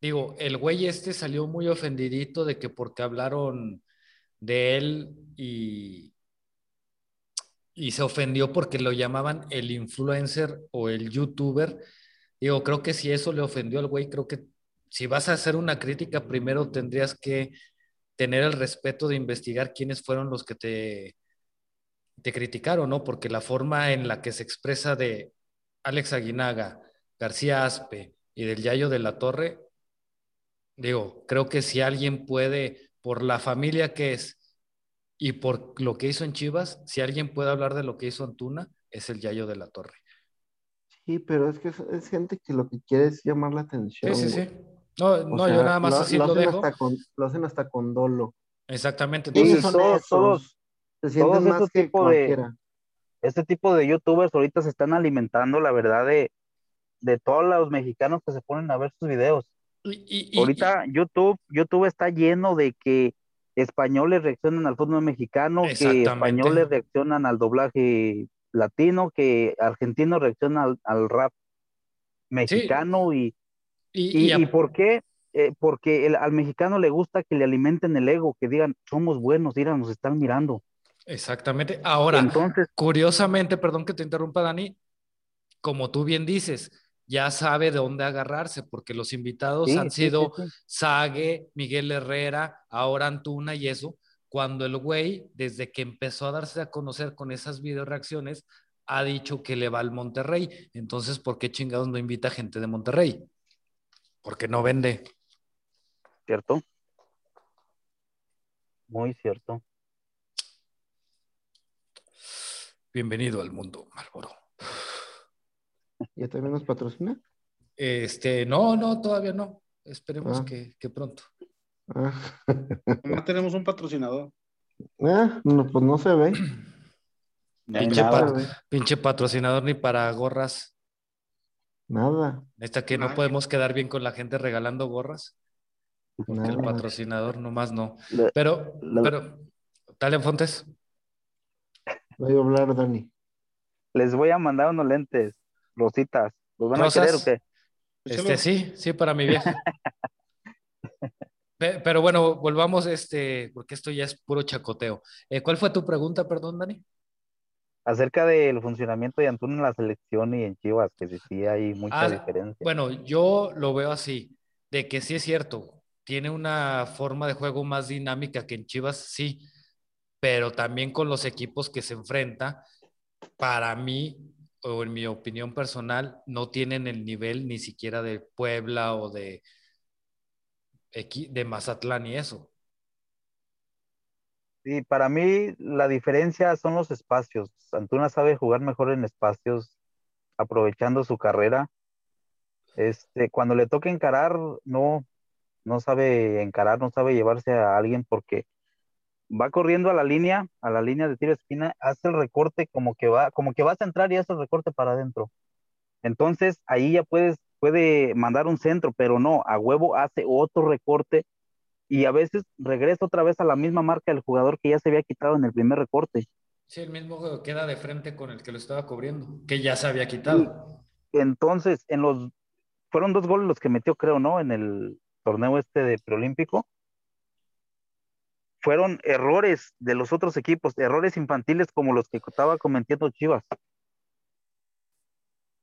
digo, el güey este salió muy ofendidito de que porque hablaron de él y, y se ofendió porque lo llamaban el influencer o el youtuber. Digo, creo que si eso le ofendió al güey, creo que si vas a hacer una crítica, primero tendrías que tener el respeto de investigar quiénes fueron los que te, te criticaron, ¿no? Porque la forma en la que se expresa de Alex Aguinaga, García Aspe y del Yayo de la Torre, digo, creo que si alguien puede, por la familia que es, y por lo que hizo en Chivas, si alguien puede hablar de lo que hizo Antuna, es el Yayo de la Torre. Sí, pero es que es, gente que lo que quiere es llamar la atención. Sí, sí, sí. No, no yo nada más así lo, dejo. lo hacen hasta con dolo. Exactamente. Entonces, todos, todos, se sienten más que tipo de, este tipo de youtubers ahorita se están alimentando, la verdad, de, de todos los mexicanos que se ponen a ver sus videos. Ahorita YouTube, YouTube está lleno de que españoles reaccionan al fútbol mexicano, que españoles reaccionan al doblaje latino, que argentinos reaccionan al, rap mexicano y, y, por qué? Eh, porque al mexicano le gusta que le alimenten el ego, que digan, somos buenos, mira, nos están mirando. Exactamente. Ahora, Entonces, curiosamente, perdón que te interrumpa, Dani, como tú bien dices, ya sabe de dónde agarrarse, porque los invitados han sido Sague, Miguel Herrera, ahora Antuna y eso, cuando el güey, desde que empezó a darse a conocer con esas video reacciones, ha dicho que le va al Monterrey. Entonces, ¿por qué chingados no invita gente de Monterrey? Porque no vende. ¿Cierto? Muy cierto. Bienvenido al mundo, Malboro. ¿Ya también nos patrocina? Este, no, no, todavía no. Esperemos ah. que, pronto. Ah. No tenemos un patrocinador. Ah, no, pues no se ve. pinche, patrocinador ni para gorras. Nada. Esta que no podemos quedar bien con la gente regalando gorras. Porque el patrocinador nomás no. Pero, pero, dale, Fontes. Voy a hablar, Dani. Les voy a mandar unos lentes rositas. ¿Los van a querer o qué? Este, sí, sí, para mi vieja. Pero bueno, volvamos, este, porque esto ya es puro chacoteo. Eh, ¿Cuál fue tu pregunta, perdón, Dani? Acerca del funcionamiento de Antuna en la selección y en Chivas, que sí hay mucha ah, diferencia. Bueno, yo lo veo así, de que sí es cierto, tiene una forma de juego más dinámica que en Chivas, sí, pero también con los equipos que se enfrenta, para mí o en mi opinión personal, no tienen el nivel ni siquiera de Puebla o de, de Mazatlán y eso. Sí, para mí la diferencia son los espacios. Antuna sabe jugar mejor en espacios, aprovechando su carrera. Este, cuando le toca encarar, no, no sabe encarar, no sabe llevarse a alguien porque va corriendo a la línea, a la línea de tiro de esquina, hace el recorte como que va, como que vas a entrar y hace el recorte para adentro. Entonces ahí ya puedes, puede mandar un centro, pero no, a huevo hace otro recorte y a veces regresa otra vez a la misma marca del jugador que ya se había quitado en el primer recorte. Sí, el mismo queda de frente con el que lo estaba cubriendo, que ya se había quitado. entonces, en los, fueron dos goles los que metió, creo, ¿no? En el torneo este de preolímpico fueron errores de los otros equipos, errores infantiles como los que estaba cometiendo Chivas.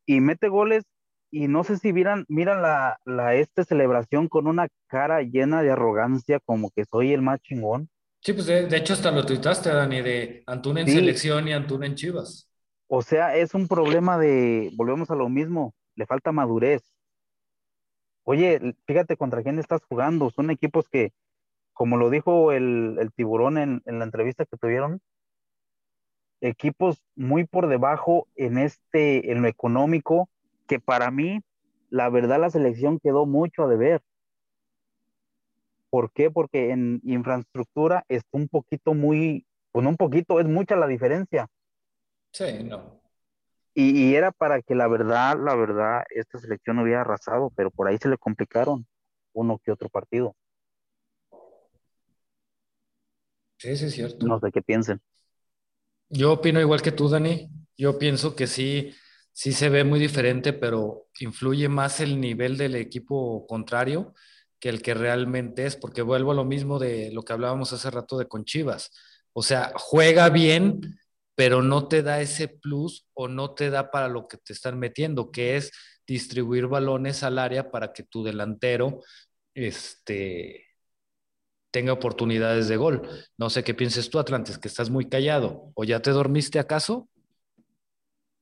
Y mete goles y no sé si miran, miran la, la esta celebración con una cara llena de arrogancia como que soy el más chingón. Sí, pues de, hecho hasta lo tuitaste, Dani, de Antuna en selección y Antuna en Chivas. O sea, es un problema de, volvemos a lo mismo, le falta madurez. Oye, fíjate contra quién estás jugando. Son equipos que, como lo dijo el, tiburón en, la entrevista que tuvieron, equipos muy por debajo en este, en lo económico, que para mí, la verdad, la selección quedó mucho a deber. ¿Por qué? Porque en infraestructura está un poquito muy, pues un poquito, es mucha la diferencia. Sí, no. Y, y, era para que la verdad, la verdad, esta selección hubiera arrasado, pero por ahí se le complicaron uno que otro partido. Sí, sí, es cierto. No sé qué piensen. Yo opino igual que tú, Dani. Yo pienso que sí, sí se ve muy diferente, pero influye más el nivel del equipo contrario que el que realmente es, porque vuelvo a lo mismo de lo que hablábamos hace rato de con Chivas. O sea, juega bien, pero no te da ese plus o no te da para lo que te están metiendo, que es distribuir balones al área para que tu delantero este, tenga oportunidades de gol. No sé qué pienses tú, Atlantis, que estás muy callado. ¿O ya te dormiste acaso?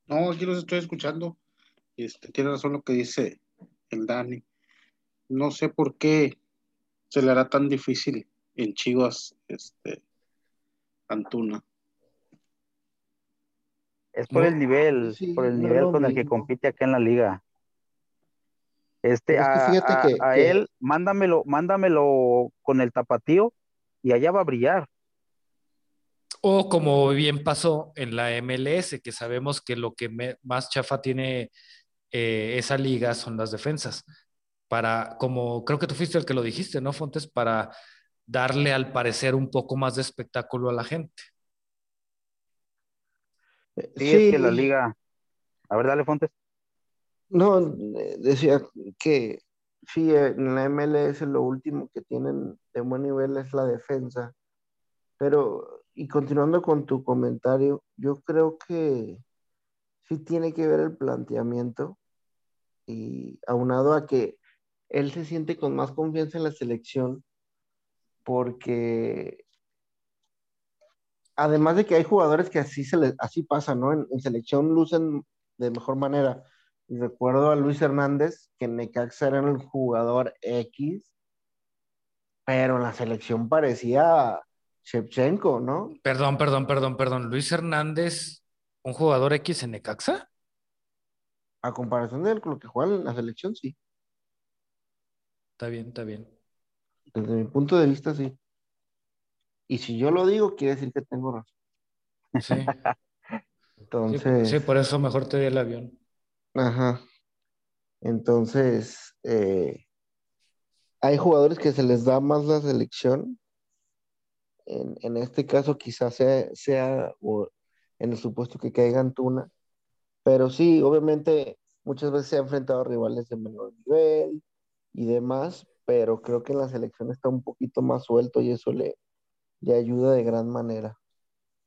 No, aquí los estoy escuchando. Este, tiene razón lo que dice el Dani. No sé por qué se le hará tan difícil en Chivas este, Antuna. Es por el nivel, por el nivel con el que compite acá en la liga. Este, a, él, mándamelo, mándamelo con el tapatío y allá va a brillar. O como bien pasó en la MLS, que sabemos que lo que más chafa tiene eh, esa liga son las defensas. Para, como creo que tú fuiste el que lo dijiste, ¿no, Fontes? Para darle al parecer un poco más de espectáculo a la gente. Sí, es que la liga. A ver, dale, Fontes. No, decía que sí, en la MLS lo último que tienen de buen nivel es la defensa. Pero, y continuando con tu comentario, yo creo que sí tiene que ver el planteamiento y aunado a que él se siente con más confianza en la selección porque además de que hay jugadores que así se les, así pasa, ¿no? En, en selección lucen de mejor manera y recuerdo a Luis Hernández, que en Necaxa era el jugador X, pero en la selección parecía Shevchenko, ¿no? Perdón, perdón, perdón, perdón. Luis Hernández, un jugador X en Necaxa. A comparación de lo que juega en la selección, sí. Está bien, está bien. Desde mi punto de vista, sí. Y si yo lo digo, quiere decir que tengo razón. Sí. Entonces. Sí, por eso mejor te di el avión. Ajá. Entonces, eh, hay jugadores que se les da más la selección. En, este caso, quizás sea, sea en el supuesto que caiga Tuna. Pero sí, obviamente, muchas veces se ha enfrentado a rivales de menor nivel y demás, pero creo que en la selección está un poquito más suelto y eso le, le ayuda de gran manera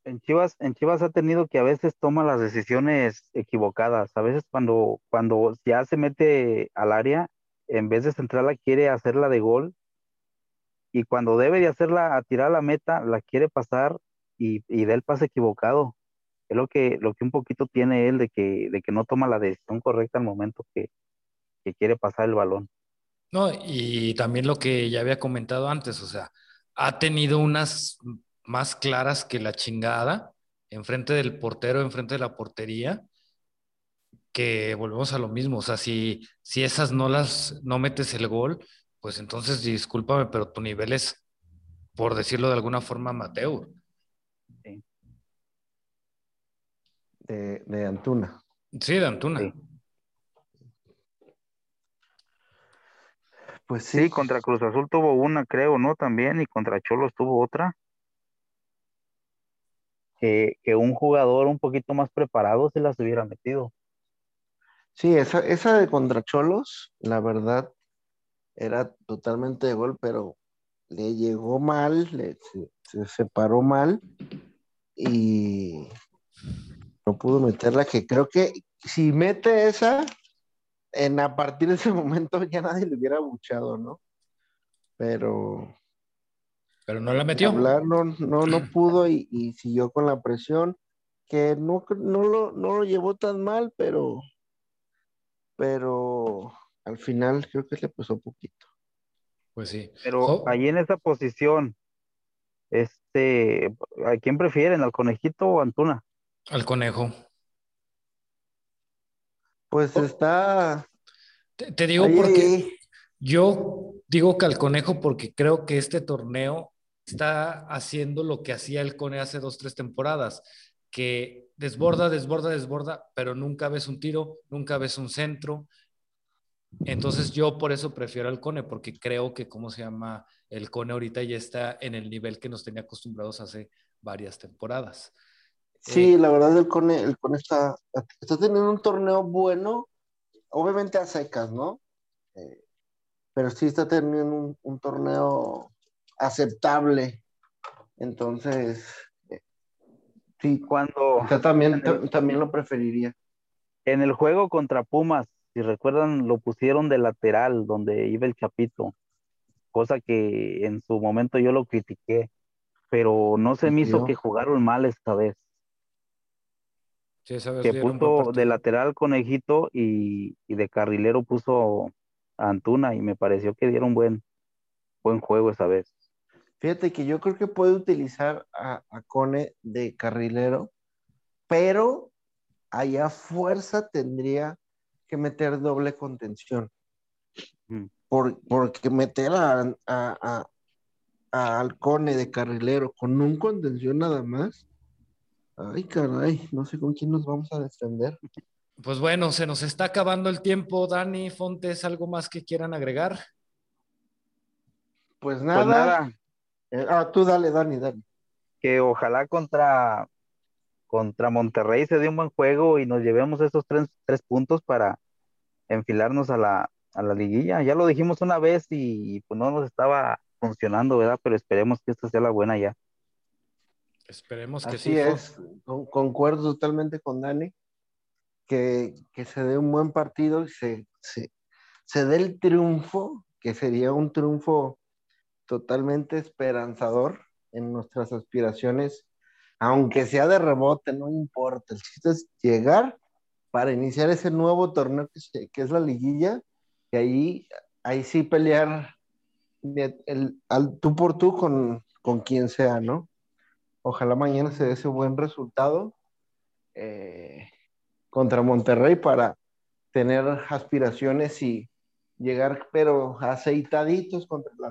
en Chivas, en Chivas ha tenido que a veces toma las decisiones equivocadas. A veces cuando, cuando ya se mete al área, en vez de centrarla, quiere hacerla de gol. Y cuando debe de hacerla a tirar la meta, la quiere pasar y, y da el pase equivocado. Es lo que, lo que un poquito tiene él de que, de que no toma la decisión correcta al momento que, que quiere pasar el balón. No, y también lo que ya había comentado antes, o sea, ha tenido unas más claras que la chingada, enfrente del portero, enfrente de la portería, que volvemos a lo mismo. O sea, si, si esas no las, no metes el gol, pues entonces discúlpame, pero tu nivel es, por decirlo de alguna forma, amateur. De, Antuna. Sí, de Antuna. Pues sí. sí. contra Cruz Azul tuvo una, creo, ¿no? También, y contra Cholos tuvo otra que, un jugador un poquito más preparado se las hubiera metido. Sí, esa, esa de contra Cholos, la verdad, era totalmente de gol, pero le llegó mal, se, separó mal y no pudo meterla, que creo que si mete esa, en a partir de ese momento ya nadie le hubiera buchado, ¿no? Pero... Pero no la metió. Hablar no, no, no pudo y, y, siguió con la presión, que no, no, lo, no lo llevó tan mal, pero, pero al final creo que le pesó poquito. Pues sí. Pero ahí en esa posición, este, ¿a quién prefieren? ¿Al conejito o a Antuna? Al conejo. Pues está. Te, digo porque yo digo que al conejo porque creo que este torneo está haciendo lo que hacía el Cone hace dos, tres temporadas, que desborda, desborda, desborda, pero nunca ves un tiro, nunca ves un centro, entonces yo por eso prefiero al Cone, porque creo que, ¿cómo se llama? El Cone ahorita ya está en el nivel que nos tenía acostumbrados hace varias temporadas. Sí, eh, la verdad el Cone, el Cone está, está teniendo un torneo bueno, obviamente a secas, ¿no? Eh, pero sí está teniendo un, torneo aceptable. Entonces, sí, cuando... también, también lo preferiría. En el juego contra Pumas, si recuerdan, lo pusieron de lateral donde iba el Chapito, cosa que en su momento yo lo critiqué, pero no se me hizo que jugaron mal esta vez. Sí, que puso de lateral conejito y, y, de carrilero puso a Antuna y me pareció que dieron buen, buen juego esa vez. Fíjate que yo creo que puede utilizar a, a Cone de carrilero, pero allá fuerza tendría que meter doble contención. Mm. porque meter a, a, a, Alcone de carrilero con un contención nada más. Ay, caray, no sé con quién nos vamos a defender. Pues bueno, se nos está acabando el tiempo. Dani, Fontes, ¿algo más que quieran agregar? Pues, pues nada. Eh, ah, tú dale, Dani, Dani. Que ojalá contra contra Monterrey se dio un buen juego y nos llevemos esos tres, puntos para enfilarnos a la, a la liguilla. Ya lo dijimos una vez y, pues no nos estaba funcionando, ¿verdad? Pero esperemos que esta sea la buena ya. Esperemos que Así es, concuerdo totalmente con Dani, que, se dé un buen partido y se, se, se dé el triunfo, que sería un triunfo totalmente esperanzador en nuestras aspiraciones aunque sea de rebote, no importa. El chiste es llegar para iniciar ese nuevo torneo que, es la liguilla, y ahí, ahí sí pelear el, tú por tú con, con quien sea, ¿no? Ojalá mañana se dé ese buen resultado eh, contra Monterrey para tener aspiraciones y llegar, pero aceitaditos contra el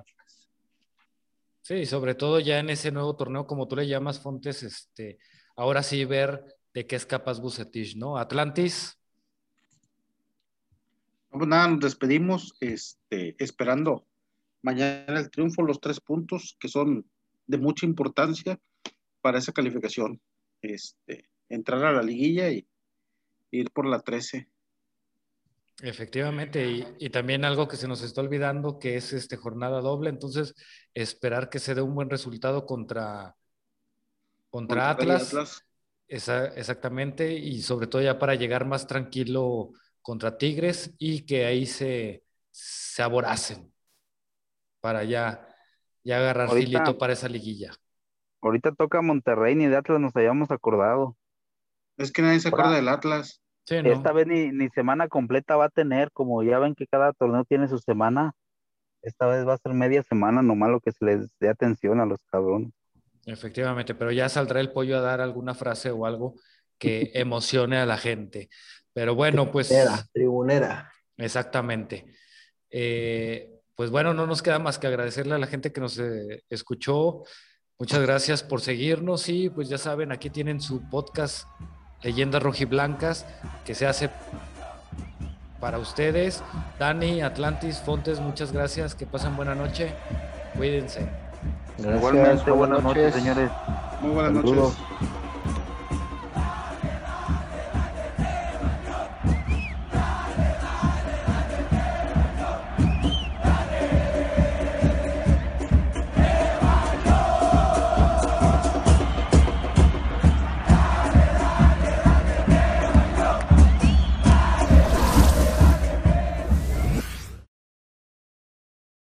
Sí, sobre todo ya en ese nuevo torneo, como tú le llamas, Fontes, este, ahora sí ver de qué es capaz Bucetich, ¿no? Atlantis. Pues nada, nos despedimos, este, esperando mañana el triunfo, los tres puntos que son de mucha importancia para esa calificación. Este, entrar a la liguilla y ir por la 13. Efectivamente, y, también algo que se nos está olvidando, que es este jornada doble, entonces esperar que se dé un buen resultado contra, contra, Atlas. exactamente, y sobre todo ya para llegar más tranquilo contra Tigres y que ahí se, se aboracen para ya, ya agarrar filito para esa liguilla. Ahorita toca Monterrey, ni de Atlas nos hayamos acordado. Es que nadie se acuerda del Atlas. Esta vez ni, semana completa va a tener, como ya ven que cada torneo tiene su semana, esta vez va a ser media semana nomás lo que se les dé atención a los cabrones. Efectivamente, pero ya saldrá el pollo a dar alguna frase o algo que emocione a la gente. Pero bueno, pues... Tribunera, tribunera. Exactamente. Eh, pues bueno, no nos queda más que agradecerle a la gente que nos eh, escuchó. Muchas gracias por seguirnos y pues ya saben, aquí tienen su podcast Leyendas Rojiblancas que se hace para ustedes. Dani, Atlantis, Fontes, muchas gracias. Que pasen buena noche. Cuídense. Igualmente, buenas, noches, señores. Muy buenas noches.